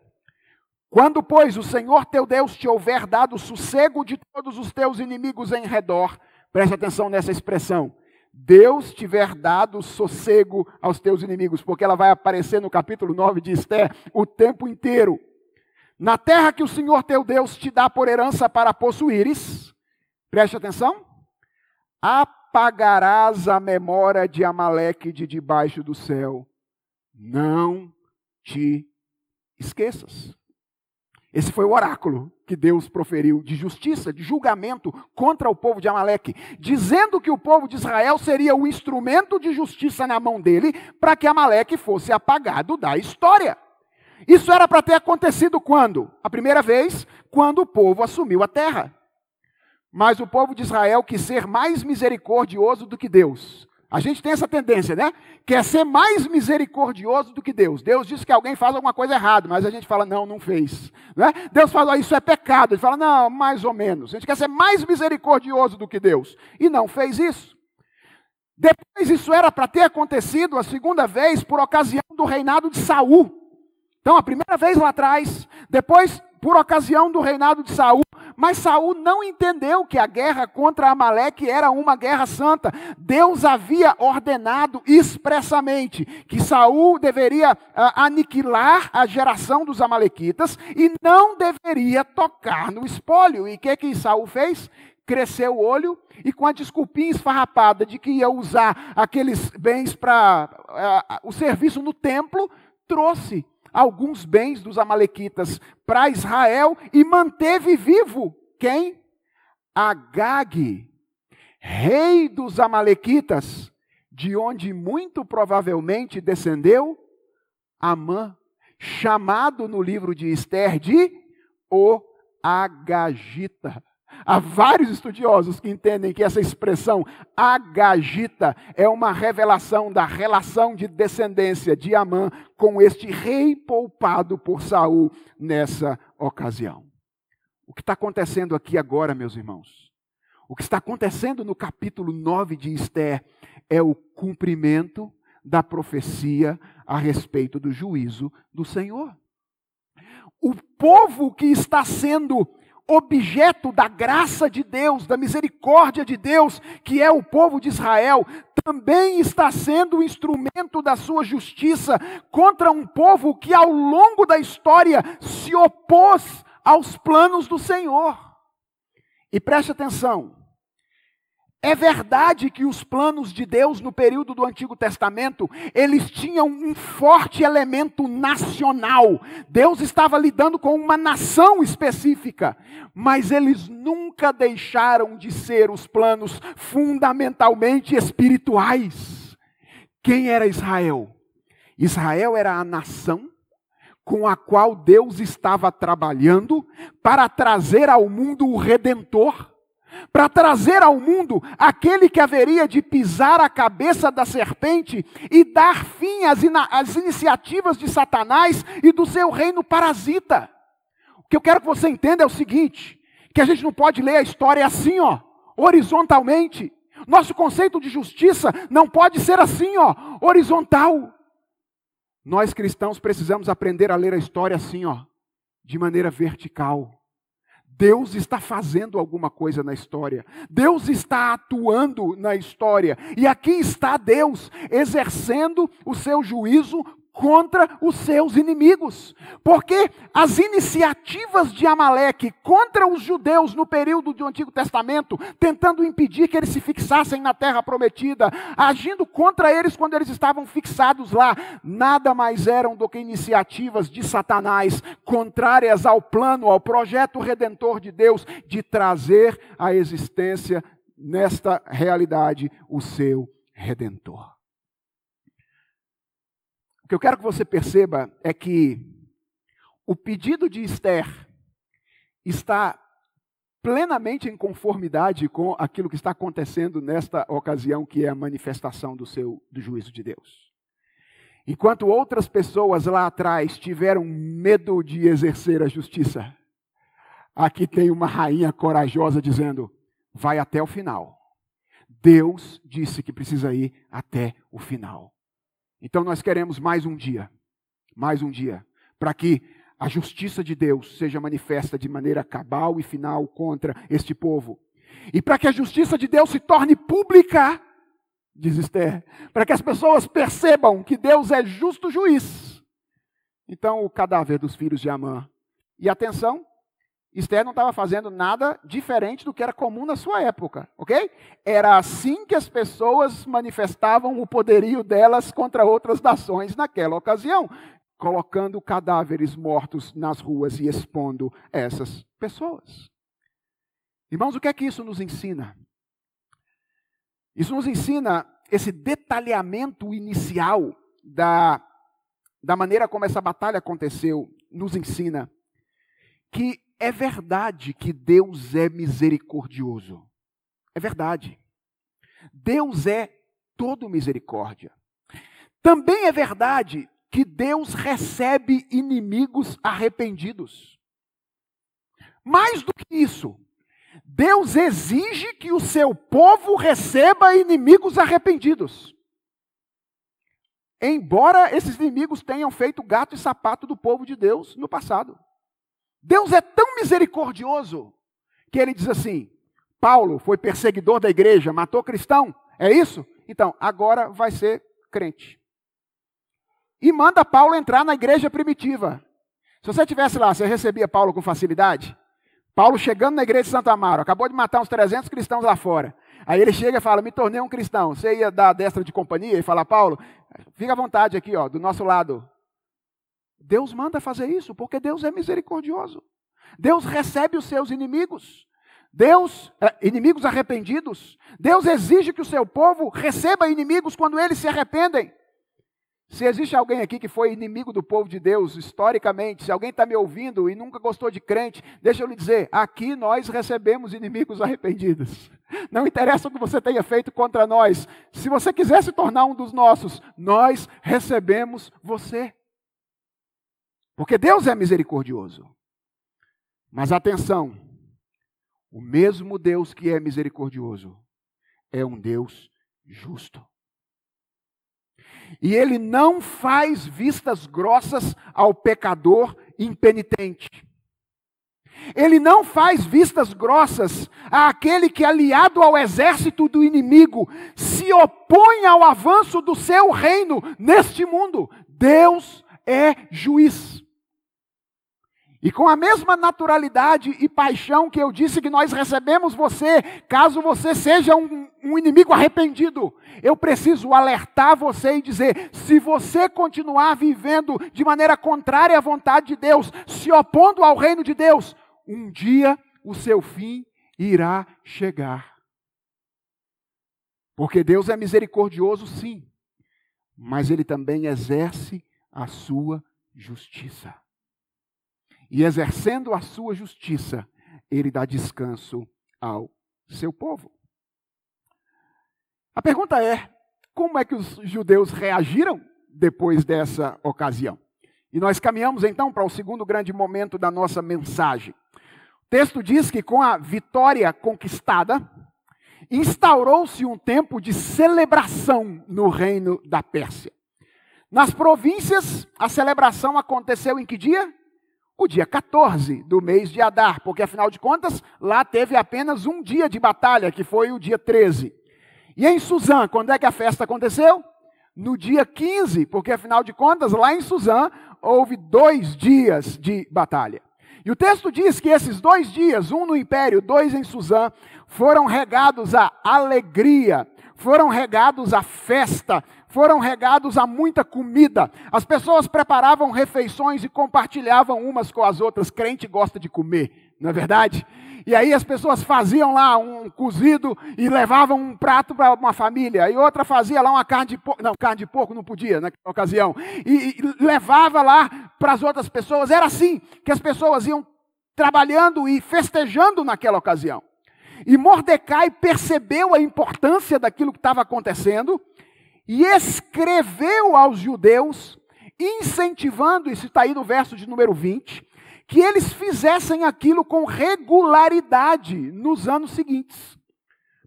Quando, pois, o Senhor teu Deus te houver dado sossego de todos os teus inimigos em redor, preste atenção nessa expressão. Deus tiver dado sossego aos teus inimigos, porque ela vai aparecer no capítulo 9 de Esther o tempo inteiro. Na terra que o Senhor teu Deus te dá por herança para possuíres, preste atenção, apagarás a memória de Amaleque de debaixo do céu. Não te esqueças. Esse foi o oráculo que Deus proferiu de justiça, de julgamento contra o povo de Amaleque, dizendo que o povo de Israel seria o instrumento de justiça na mão dele para que Amaleque fosse apagado da história. Isso era para ter acontecido quando? A primeira vez, quando o povo assumiu a terra. Mas o povo de Israel quis ser mais misericordioso do que Deus. A gente tem essa tendência, né? Quer ser mais misericordioso do que Deus. Deus diz que alguém faz alguma coisa errada, mas a gente fala, não, não fez. Né? Deus fala, isso é pecado. Ele fala, não, mais ou menos. A gente quer ser mais misericordioso do que Deus. E não fez isso. Depois isso era para ter acontecido a segunda vez por ocasião do reinado de Saul. Então, a primeira vez lá atrás, depois por ocasião do reinado de Saul, mas Saul não entendeu que a guerra contra Amaleque era uma guerra santa. Deus havia ordenado expressamente que Saul deveria uh, aniquilar a geração dos amalequitas e não deveria tocar no espólio. E o que que Saul fez? Cresceu o olho e com a desculpinha esfarrapada de que ia usar aqueles bens para uh, o serviço no templo, trouxe alguns bens dos Amalequitas para Israel e manteve vivo quem? Agag, rei dos Amalequitas, de onde muito provavelmente descendeu Amã, chamado no livro de Esther de o Agagita. Há vários estudiosos que entendem que essa expressão agagita é uma revelação da relação de descendência de Amã com este rei poupado por Saul nessa ocasião. O que está acontecendo aqui agora, meus irmãos? O que está acontecendo no capítulo 9 de Esther é o cumprimento da profecia a respeito do juízo do Senhor. O povo que está sendo objeto da graça de Deus, da misericórdia de Deus, que é o povo de Israel, também está sendo instrumento da sua justiça contra um povo que ao longo da história se opôs aos planos do Senhor. E preste atenção, é verdade que os planos de Deus no período do Antigo Testamento, eles tinham um forte elemento nacional. Deus estava lidando com uma nação específica, mas eles nunca deixaram de ser os planos fundamentalmente espirituais. Quem era Israel? Israel era a nação com a qual Deus estava trabalhando para trazer ao mundo o redentor para trazer ao mundo aquele que haveria de pisar a cabeça da serpente e dar fim às, às iniciativas de Satanás e do seu reino parasita. O que eu quero que você entenda é o seguinte: que a gente não pode ler a história assim, ó, horizontalmente. Nosso conceito de justiça não pode ser assim, ó, horizontal. Nós cristãos precisamos aprender a ler a história assim, ó, de maneira vertical. Deus está fazendo alguma coisa na história. Deus está atuando na história. E aqui está Deus exercendo o seu juízo contra os seus inimigos. Porque as iniciativas de Amaleque contra os judeus no período do Antigo Testamento, tentando impedir que eles se fixassem na terra prometida, agindo contra eles quando eles estavam fixados lá, nada mais eram do que iniciativas de Satanás, contrárias ao plano, ao projeto redentor de Deus de trazer à existência nesta realidade o seu redentor. O que eu quero que você perceba é que o pedido de Esther está plenamente em conformidade com aquilo que está acontecendo nesta ocasião, que é a manifestação do seu do juízo de Deus. Enquanto outras pessoas lá atrás tiveram medo de exercer a justiça, aqui tem uma rainha corajosa dizendo: vai até o final. Deus disse que precisa ir até o final. Então nós queremos mais um dia, mais um dia, para que a justiça de Deus seja manifesta de maneira cabal e final contra este povo. E para que a justiça de Deus se torne pública, diz Esther, para que as pessoas percebam que Deus é justo juiz. Então o cadáver dos filhos de Amã. E atenção, Esther não estava fazendo nada diferente do que era comum na sua época, ok? Era assim que as pessoas manifestavam o poderio delas contra outras nações naquela ocasião, colocando cadáveres mortos nas ruas e expondo essas pessoas. Irmãos, o que é que isso nos ensina? Isso nos ensina esse detalhamento inicial da, da maneira como essa batalha aconteceu, nos ensina que é verdade que Deus é misericordioso. É verdade. Deus é todo misericórdia. Também é verdade que Deus recebe inimigos arrependidos. Mais do que isso, Deus exige que o seu povo receba inimigos arrependidos. Embora esses inimigos tenham feito gato e sapato do povo de Deus no passado. Deus é tão misericordioso que ele diz assim: Paulo foi perseguidor da igreja, matou cristão, é isso? Então, agora vai ser crente. E manda Paulo entrar na igreja primitiva. Se você tivesse lá, você recebia Paulo com facilidade? Paulo chegando na igreja de Santa Amaro, acabou de matar uns 300 cristãos lá fora. Aí ele chega e fala: Me tornei um cristão. Você ia dar a destra de companhia e falar: Paulo, fica à vontade aqui, ó, do nosso lado. Deus manda fazer isso, porque Deus é misericordioso. Deus recebe os seus inimigos. Deus, é, inimigos arrependidos. Deus exige que o seu povo receba inimigos quando eles se arrependem. Se existe alguém aqui que foi inimigo do povo de Deus, historicamente, se alguém está me ouvindo e nunca gostou de crente, deixa eu lhe dizer: aqui nós recebemos inimigos arrependidos. Não interessa o que você tenha feito contra nós, se você quiser se tornar um dos nossos, nós recebemos você. Porque Deus é misericordioso. Mas atenção, o mesmo Deus que é misericordioso é um Deus justo. E ele não faz vistas grossas ao pecador impenitente. Ele não faz vistas grossas àquele que, aliado ao exército do inimigo, se opõe ao avanço do seu reino neste mundo. Deus é juiz. E com a mesma naturalidade e paixão que eu disse que nós recebemos você, caso você seja um, um, inimigo arrependido, eu preciso alertar você e dizer: se você continuar vivendo de maneira contrária à vontade de Deus, se opondo ao reino de Deus, um dia o seu fim irá chegar. Porque Deus é misericordioso, sim, mas Ele também exerce a sua justiça. E exercendo a sua justiça, ele dá descanso ao seu povo. A pergunta é: como é que os judeus reagiram depois dessa ocasião? E nós caminhamos então para o segundo grande momento da nossa mensagem. O texto diz que com a vitória conquistada, instaurou-se um tempo de celebração no reino da Pérsia. Nas províncias, a celebração aconteceu em que dia? O dia 14 do mês de Adar, porque afinal de contas, lá teve apenas um dia de batalha, que foi o dia 13. E em Suzã, quando é que a festa aconteceu? No dia 15, porque afinal de contas, lá em Suzã, houve dois dias de batalha. E o texto diz que esses dois dias, um no império, dois em Suzã, foram regados a alegria, foram regados a festa, foram regados a muita comida. As pessoas preparavam refeições e compartilhavam umas com as outras. Crente gosta de comer, não é verdade? E aí as pessoas faziam lá um cozido e levavam um prato para uma família, e outra fazia lá uma carne de porco, não, carne de porco não podia naquela ocasião, e, e levava lá para as outras pessoas. Era assim que as pessoas iam trabalhando e festejando naquela ocasião. E Mordecai percebeu a importância daquilo que estava acontecendo e escreveu aos judeus, incentivando, isso está aí no verso de número 20, que eles fizessem aquilo com regularidade nos anos seguintes.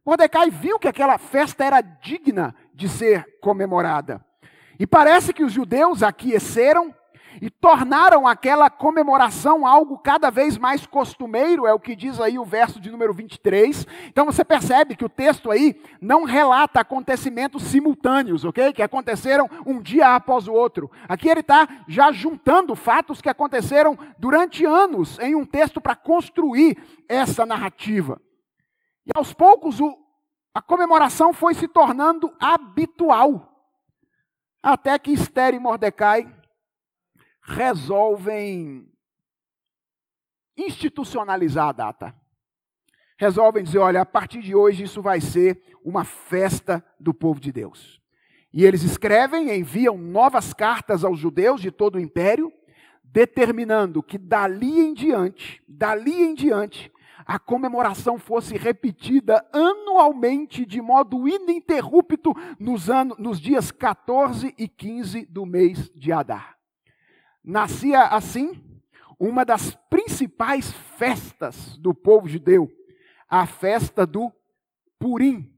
Mordecai viu que aquela festa era digna de ser comemorada. E parece que os judeus aqueceram e tornaram aquela comemoração algo cada vez mais costumeiro, é o que diz aí o verso de número 23. Então você percebe que o texto aí não relata acontecimentos simultâneos, ok? Que aconteceram um dia após o outro. Aqui ele está já juntando fatos que aconteceram durante anos em um texto para construir essa narrativa. E aos poucos o, a comemoração foi se tornando habitual. Até que Esther e Mordecai resolvem institucionalizar a data. Resolvem dizer: olha, a partir de hoje isso vai ser uma festa do povo de Deus. E eles escrevem, enviam novas cartas aos judeus de todo o império, determinando que dali em diante, dali em diante, a comemoração fosse repetida anualmente de modo ininterrupto nos, anos, nos dias 14 e 15 do mês de Adar nascia assim uma das principais festas do povo judeu, a festa do Purim,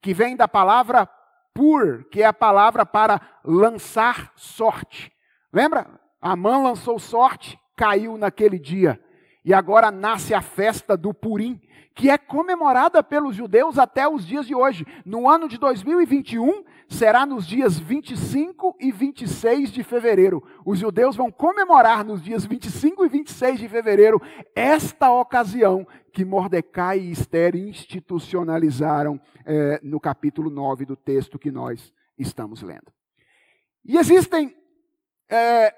que vem da palavra pur, que é a palavra para lançar sorte. Lembra? A mãe lançou sorte, caiu naquele dia. E agora nasce a festa do Purim, que é comemorada pelos judeus até os dias de hoje. No ano de 2021, será nos dias 25 e 26 de fevereiro. Os judeus vão comemorar nos dias 25 e 26 de fevereiro esta ocasião que Mordecai e Esther institucionalizaram é, no capítulo 9 do texto que nós estamos lendo. E existem é,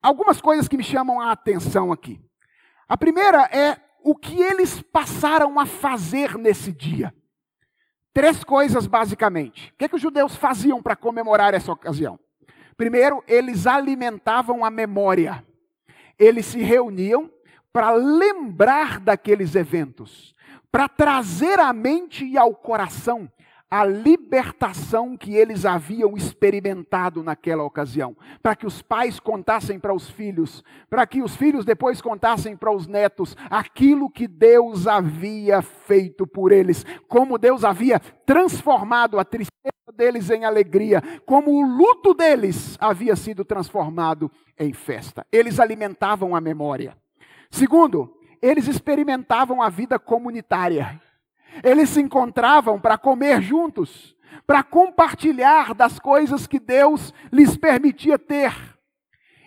algumas coisas que me chamam a atenção aqui. A primeira é o que eles passaram a fazer nesse dia. Três coisas, basicamente. O que, é que os judeus faziam para comemorar essa ocasião? Primeiro, eles alimentavam a memória. Eles se reuniam para lembrar daqueles eventos, para trazer à mente e ao coração a libertação que eles haviam experimentado naquela ocasião, para que os pais contassem para os filhos, para que os filhos depois contassem para os netos aquilo que Deus havia feito por eles, como Deus havia transformado a tristeza deles em alegria, como o luto deles havia sido transformado em festa. Eles alimentavam a memória. Segundo, eles experimentavam a vida comunitária. Eles se encontravam para comer juntos, para compartilhar das coisas que Deus lhes permitia ter.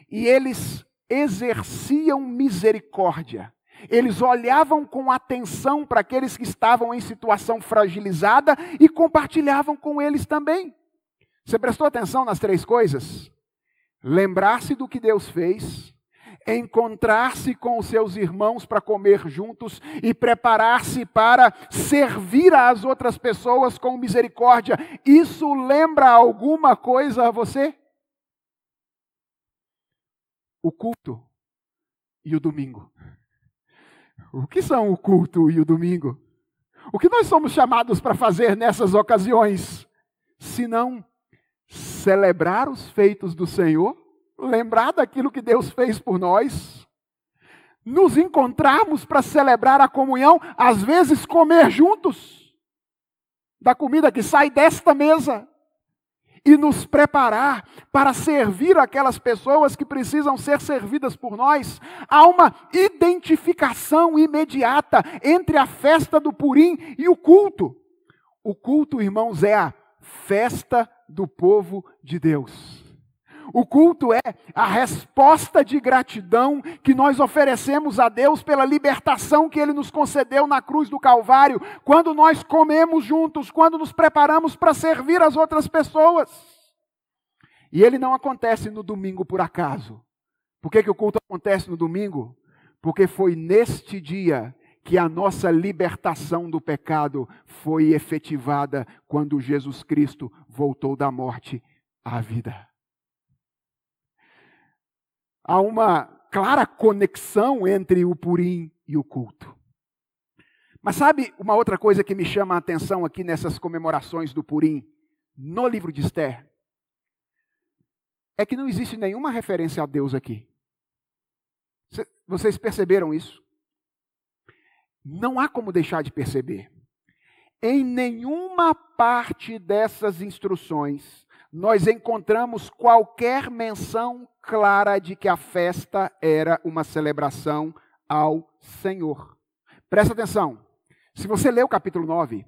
E eles exerciam misericórdia. Eles olhavam com atenção para aqueles que estavam em situação fragilizada e compartilhavam com eles também. Você prestou atenção nas três coisas? Lembrar-se do que Deus fez, encontrar-se com os seus irmãos para comer juntos e preparar-se para servir às outras pessoas com misericórdia. Isso lembra alguma coisa a você? O culto e o domingo. O que são o culto e o domingo? O que nós somos chamados para fazer nessas ocasiões? Se não celebrar os feitos do Senhor, lembrar daquilo que Deus fez por nós, nos encontrarmos para celebrar a comunhão, às vezes comer juntos da comida que sai desta mesa e nos preparar para servir aquelas pessoas que precisam ser servidas por nós. Há uma identificação imediata entre a festa do Purim e o culto. O culto, irmãos, é a festa do povo de Deus. O culto é a resposta de gratidão que nós oferecemos a Deus pela libertação que Ele nos concedeu na cruz do Calvário, quando nós comemos juntos, quando nos preparamos para servir as outras pessoas. E ele não acontece no domingo por acaso. Por que, que o culto acontece no domingo? Porque foi neste dia que a nossa libertação do pecado foi efetivada quando Jesus Cristo voltou da morte à vida há uma clara conexão entre o Purim e o culto. Mas sabe uma outra coisa que me chama a atenção aqui nessas comemorações do Purim, no livro de Esther? É que não existe nenhuma referência a Deus aqui. Vocês perceberam isso? Não há como deixar de perceber. Em nenhuma parte dessas instruções nós encontramos qualquer menção clara de que a festa era uma celebração ao Senhor. Presta atenção. Se você ler o capítulo 9,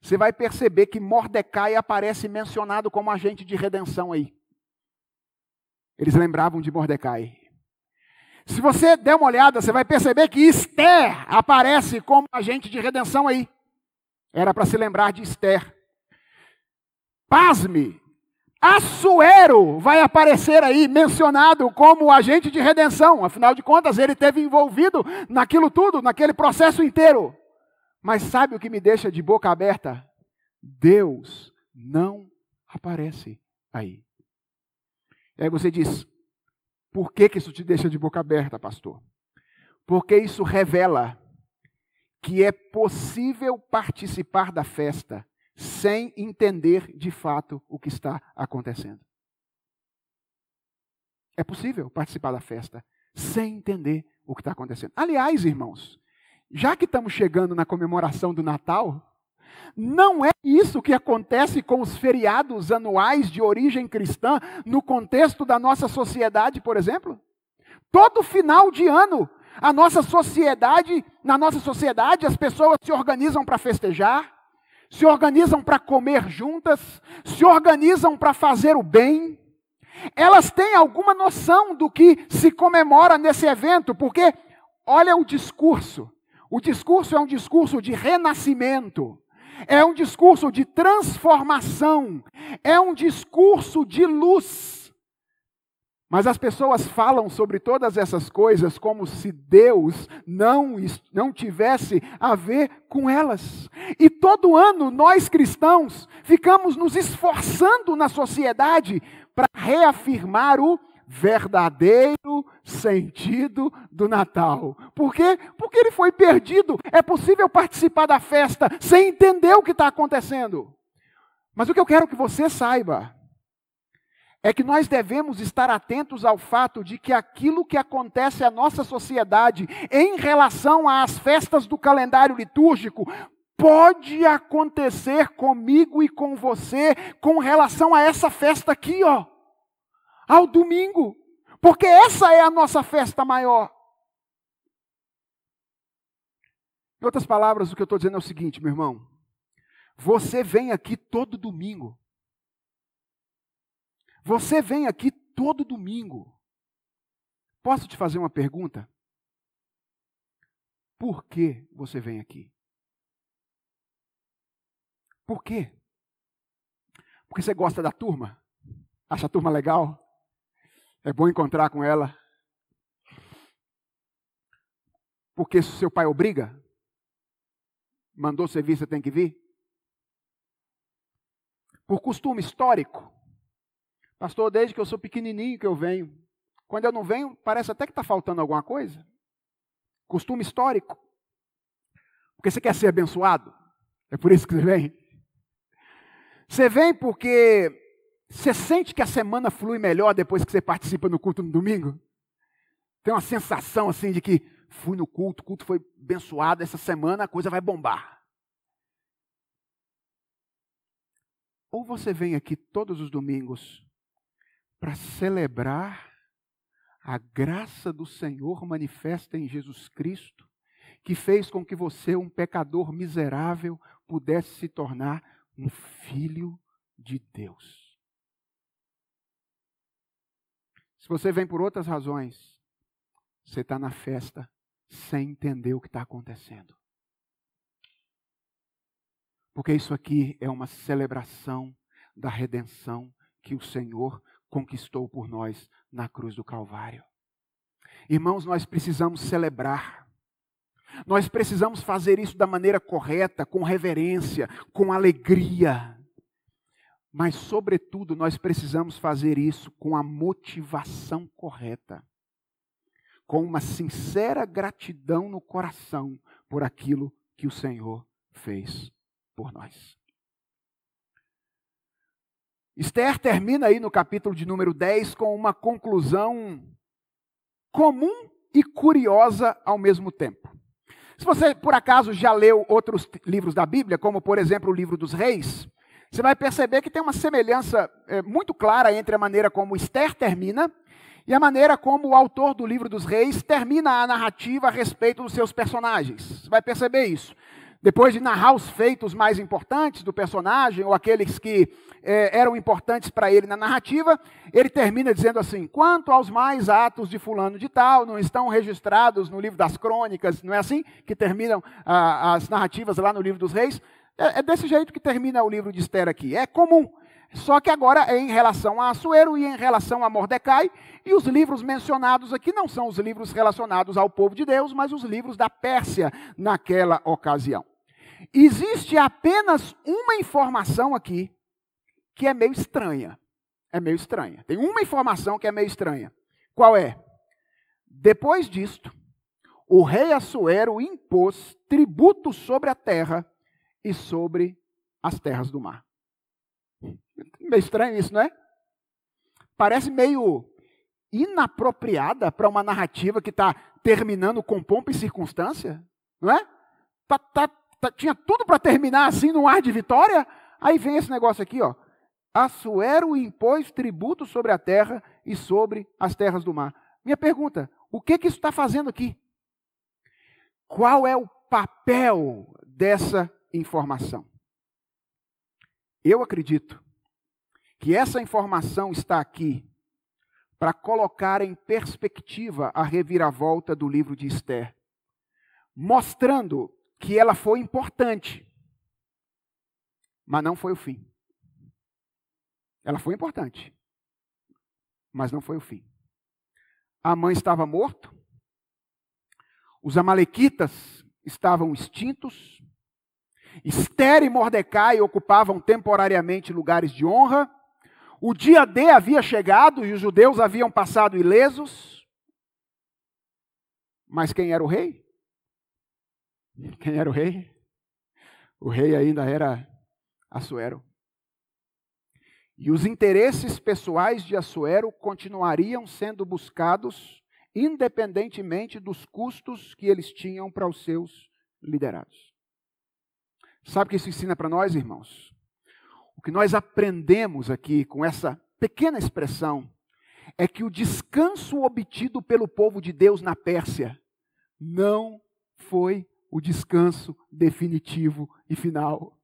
você vai perceber que Mordecai aparece mencionado como agente de redenção aí. Eles lembravam de Mordecai. Se você der uma olhada, você vai perceber que Esther aparece como agente de redenção aí. Era para se lembrar de Esther. Pasme, Assuero vai aparecer aí mencionado como agente de redenção, afinal de contas, ele teve envolvido naquilo tudo, naquele processo inteiro. Mas sabe o que me deixa de boca aberta? Deus não aparece aí. E aí você diz: por que, que isso te deixa de boca aberta, pastor? Porque isso revela que é possível participar da festa sem entender de fato o que está acontecendo. É possível participar da festa sem entender o que está acontecendo. Aliás, irmãos, já que estamos chegando na comemoração do Natal, não é isso que acontece com os feriados anuais de origem cristã no contexto da nossa sociedade, por exemplo? Todo final de ano, a nossa sociedade, na nossa sociedade, as pessoas se organizam para festejar, se organizam para comer juntas, se organizam para fazer o bem. Elas têm alguma noção do que se comemora nesse evento, porque olha o discurso. O discurso é um discurso de renascimento, é um discurso de transformação, é um discurso de luz. Mas as pessoas falam sobre todas essas coisas como se Deus não, não tivesse a ver com elas. E todo ano nós cristãos ficamos nos esforçando na sociedade para reafirmar o verdadeiro sentido do Natal. Por quê? Porque ele foi perdido. É possível participar da festa sem entender o que está acontecendo. Mas o que eu quero que você saiba é que nós devemos estar atentos ao fato de que aquilo que acontece à nossa sociedade em relação às festas do calendário litúrgico pode acontecer comigo e com você com relação a essa festa aqui, ó, ao domingo, porque essa é a nossa festa maior. Em outras palavras, o que eu estou dizendo é o seguinte, meu irmão: você vem aqui todo domingo você vem aqui todo domingo. Posso te fazer uma pergunta? Por que você vem aqui? Por quê? Porque você gosta da turma? Acha a turma legal? É bom encontrar com ela? Porque seu pai obriga? Mandou servir, você tem que vir? Por costume histórico? Pastor, desde que eu sou pequenininho que eu venho. Quando eu não venho, parece até que está faltando alguma coisa. Costume histórico. Porque você quer ser abençoado? É por isso que você vem? Você vem porque você sente que a semana flui melhor depois que você participa no culto no domingo? Tem uma sensação assim de que fui no culto, o culto foi abençoado, essa semana a coisa vai bombar. Ou você vem aqui todos os domingos para celebrar a graça do Senhor manifesta em Jesus Cristo, que fez com que você, um pecador miserável, pudesse se tornar um filho de Deus. Se você vem por outras razões, você está na festa sem entender o que está acontecendo. Porque isso aqui é uma celebração da redenção que o Senhor conquistou por nós na cruz do Calvário. Irmãos, nós precisamos celebrar. Nós precisamos fazer isso da maneira correta, com reverência, com alegria. Mas, sobretudo, nós precisamos fazer isso com a motivação correta, com uma sincera gratidão no coração por aquilo que o Senhor fez por nós. Esther termina aí no capítulo de número 10 com uma conclusão comum e curiosa ao mesmo tempo. Se você, por acaso, já leu outros livros da Bíblia, como, por exemplo, o livro dos Reis, você vai perceber que tem uma semelhança é, muito clara entre a maneira como Esther termina e a maneira como o autor do livro dos Reis termina a narrativa a respeito dos seus personagens. Você vai perceber isso. Depois de narrar os feitos mais importantes do personagem, ou aqueles que é, eram importantes para ele na narrativa, ele termina dizendo assim: quanto aos mais atos de Fulano de Tal, não estão registrados no livro das crônicas, não é assim que terminam ah, as narrativas lá no livro dos reis? É, é desse jeito que termina o livro de Esther aqui. É comum. Só que agora é em relação a Assuero e em relação a Mordecai, e os livros mencionados aqui não são os livros relacionados ao povo de Deus, mas os livros da Pérsia naquela ocasião. Existe apenas uma informação aqui que é meio estranha. É meio estranha. Tem uma informação que é meio estranha. Qual é? Depois disto, o rei Assuero impôs tributo sobre a terra e sobre as terras do mar. Meio estranho isso, não é? Parece meio inapropriada para uma narrativa que está terminando com pompa e circunstância, não é? Tá, Tá, tinha tudo para terminar assim num ar de vitória. Aí vem esse negócio aqui, ó. Assuero impôs tributo sobre a terra e sobre as terras do mar. Minha pergunta: o que, que isso está fazendo aqui? Qual é o papel dessa informação? Eu acredito que essa informação está aqui para colocar em perspectiva a reviravolta do livro de Esther, mostrando que ela foi importante, mas não foi o fim. Ela foi importante, mas não foi o fim. A mãe estava morto, os amalequitas estavam extintos, Esther e Mordecai ocupavam temporariamente lugares de honra, o dia D havia chegado e os judeus haviam passado ilesos, mas quem era o rei? Quem era o rei? O rei ainda era Assuero. E os interesses pessoais de Assuero continuariam sendo buscados, independentemente dos custos que eles tinham para os seus liderados. Sabe o que isso ensina para nós, irmãos? O que nós aprendemos aqui com essa pequena expressão é que o descanso obtido pelo povo de Deus na Pérsia não foi o descanso definitivo e final.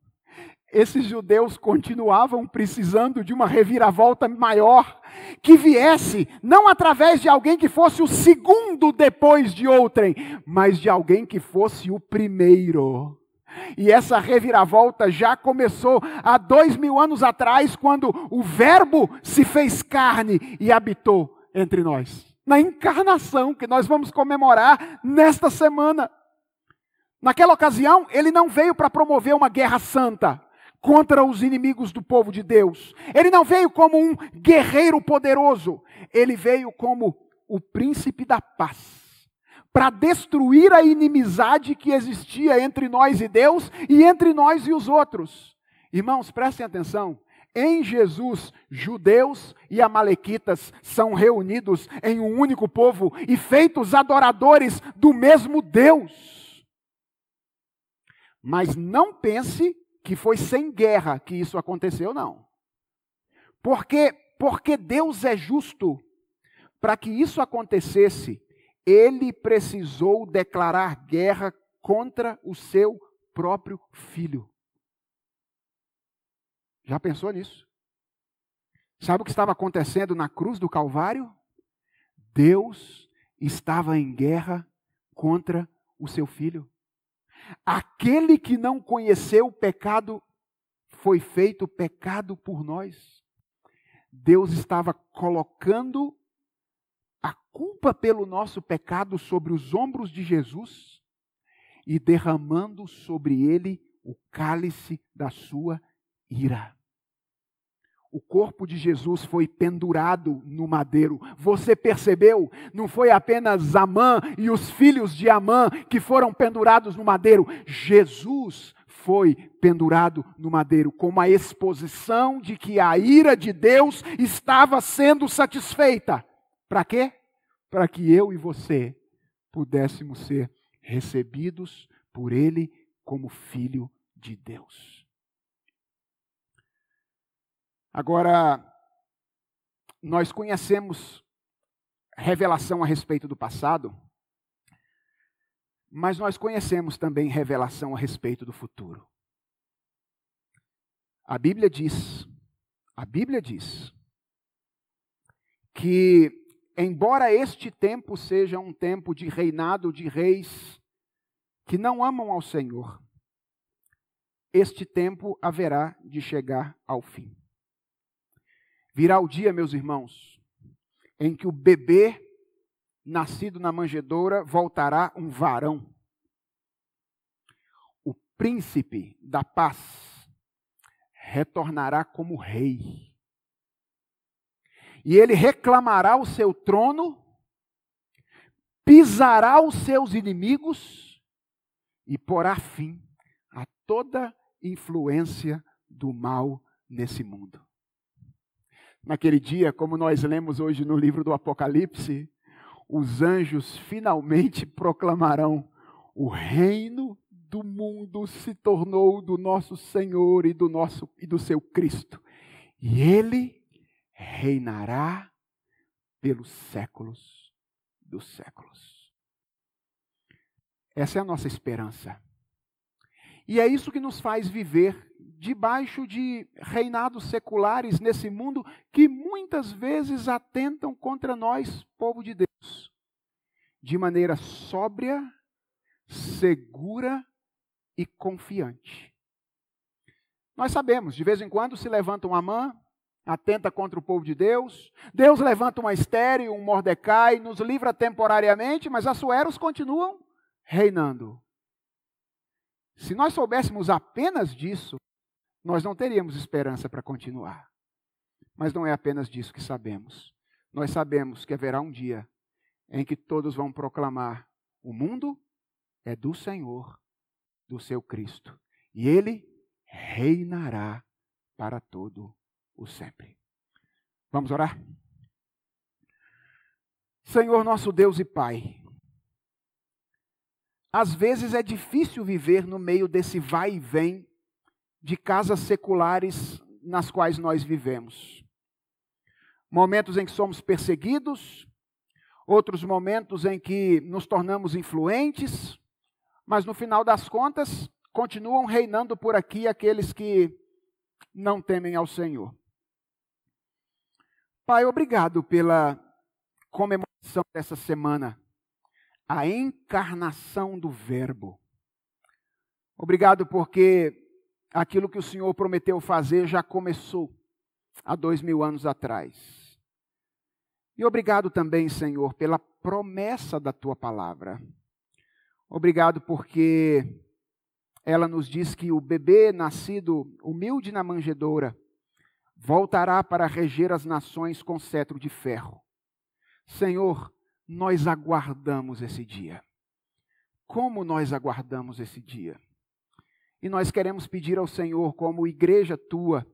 Esses judeus continuavam precisando de uma reviravolta maior, que viesse não através de alguém que fosse o segundo depois de outrem, mas de alguém que fosse o primeiro. E essa reviravolta já começou há dois mil anos atrás, quando o Verbo se fez carne e habitou entre nós. Na encarnação que nós vamos comemorar nesta semana. Naquela ocasião, ele não veio para promover uma guerra santa contra os inimigos do povo de Deus. Ele não veio como um guerreiro poderoso. Ele veio como o príncipe da paz para destruir a inimizade que existia entre nós e Deus e entre nós e os outros. Irmãos, prestem atenção. Em Jesus, judeus e amalequitas são reunidos em um único povo e feitos adoradores do mesmo Deus. Mas não pense que foi sem guerra que isso aconteceu, não. Porque, porque Deus é justo. Para que isso acontecesse, ele precisou declarar guerra contra o seu próprio filho. Já pensou nisso? Sabe o que estava acontecendo na cruz do Calvário? Deus estava em guerra contra o seu filho. Aquele que não conheceu o pecado foi feito pecado por nós. Deus estava colocando a culpa pelo nosso pecado sobre os ombros de Jesus e derramando sobre ele o cálice da sua ira. O corpo de Jesus foi pendurado no madeiro. Você percebeu? Não foi apenas Amã e os filhos de Amã que foram pendurados no madeiro. Jesus foi pendurado no madeiro, como a exposição de que a ira de Deus estava sendo satisfeita. Para quê? Para que eu e você pudéssemos ser recebidos por Ele como filho de Deus. Agora, nós conhecemos revelação a respeito do passado, mas nós conhecemos também revelação a respeito do futuro. A Bíblia diz, a Bíblia diz que embora este tempo seja um tempo de reinado de reis que não amam ao Senhor, este tempo haverá de chegar ao fim. Virá o dia, meus irmãos, em que o bebê nascido na manjedoura voltará um varão. O príncipe da paz retornará como rei e ele reclamará o seu trono, pisará os seus inimigos e porá fim a toda influência do mal nesse mundo. Naquele dia, como nós lemos hoje no livro do Apocalipse, os anjos finalmente proclamarão: o reino do mundo se tornou do nosso Senhor e do nosso e do seu Cristo. E ele reinará pelos séculos dos séculos. Essa é a nossa esperança. E é isso que nos faz viver debaixo de reinados seculares nesse mundo que muitas vezes atentam contra nós, povo de Deus, de maneira sóbria, segura e confiante. Nós sabemos, de vez em quando se levanta uma mão atenta contra o povo de Deus. Deus levanta uma estéreo, um Mordecai, nos livra temporariamente, mas Assueros continuam reinando. Se nós soubéssemos apenas disso, nós não teríamos esperança para continuar. Mas não é apenas disso que sabemos. Nós sabemos que haverá um dia em que todos vão proclamar: o mundo é do Senhor, do seu Cristo, e ele reinará para todo o sempre. Vamos orar? Senhor nosso Deus e Pai, às vezes é difícil viver no meio desse vai e vem de casas seculares nas quais nós vivemos. Momentos em que somos perseguidos, outros momentos em que nos tornamos influentes, mas no final das contas continuam reinando por aqui aqueles que não temem ao Senhor. Pai, obrigado pela comemoração dessa semana, a encarnação do Verbo. Obrigado porque aquilo que o Senhor prometeu fazer já começou há dois mil anos atrás. E obrigado também, Senhor, pela promessa da tua palavra. Obrigado porque ela nos diz que o bebê nascido humilde na manjedoura voltará para reger as nações com cetro de ferro. Senhor, nós aguardamos esse dia. Como nós aguardamos esse dia. E nós queremos pedir ao Senhor, como igreja tua,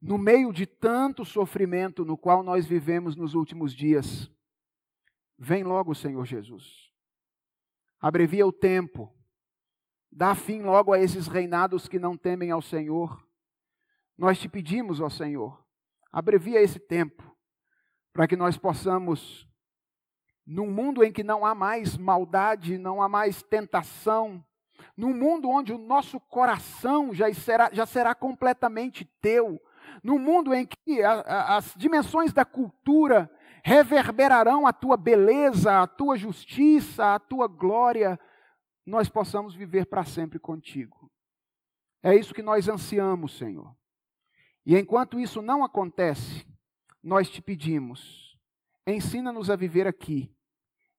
no meio de tanto sofrimento no qual nós vivemos nos últimos dias, vem logo, Senhor Jesus. Abrevia o tempo, dá fim logo a esses reinados que não temem ao Senhor. Nós te pedimos, ó Senhor, abrevia esse tempo, para que nós possamos, num mundo em que não há mais maldade, não há mais tentação, num mundo onde o nosso coração já será, já será completamente teu, num mundo em que a, a, as dimensões da cultura reverberarão a tua beleza, a tua justiça, a tua glória, nós possamos viver para sempre contigo. É isso que nós ansiamos, Senhor. E enquanto isso não acontece, nós te pedimos, ensina-nos a viver aqui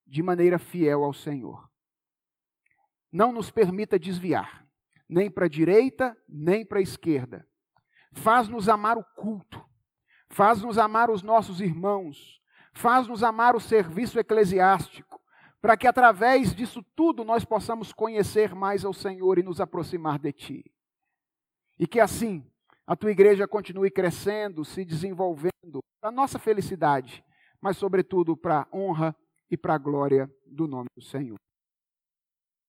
de maneira fiel ao Senhor. Não nos permita desviar, nem para a direita, nem para a esquerda Faz-nos amar o culto, faz-nos amar os nossos irmãos, faz-nos amar o serviço eclesiástico, para que através disso tudo nós possamos conhecer mais ao Senhor e nos aproximar de Ti. E que assim a tua igreja continue crescendo, se desenvolvendo, para nossa felicidade, mas sobretudo para a honra e para a glória do nome do Senhor.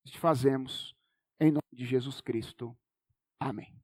Te fazemos em nome de Jesus Cristo. Amém.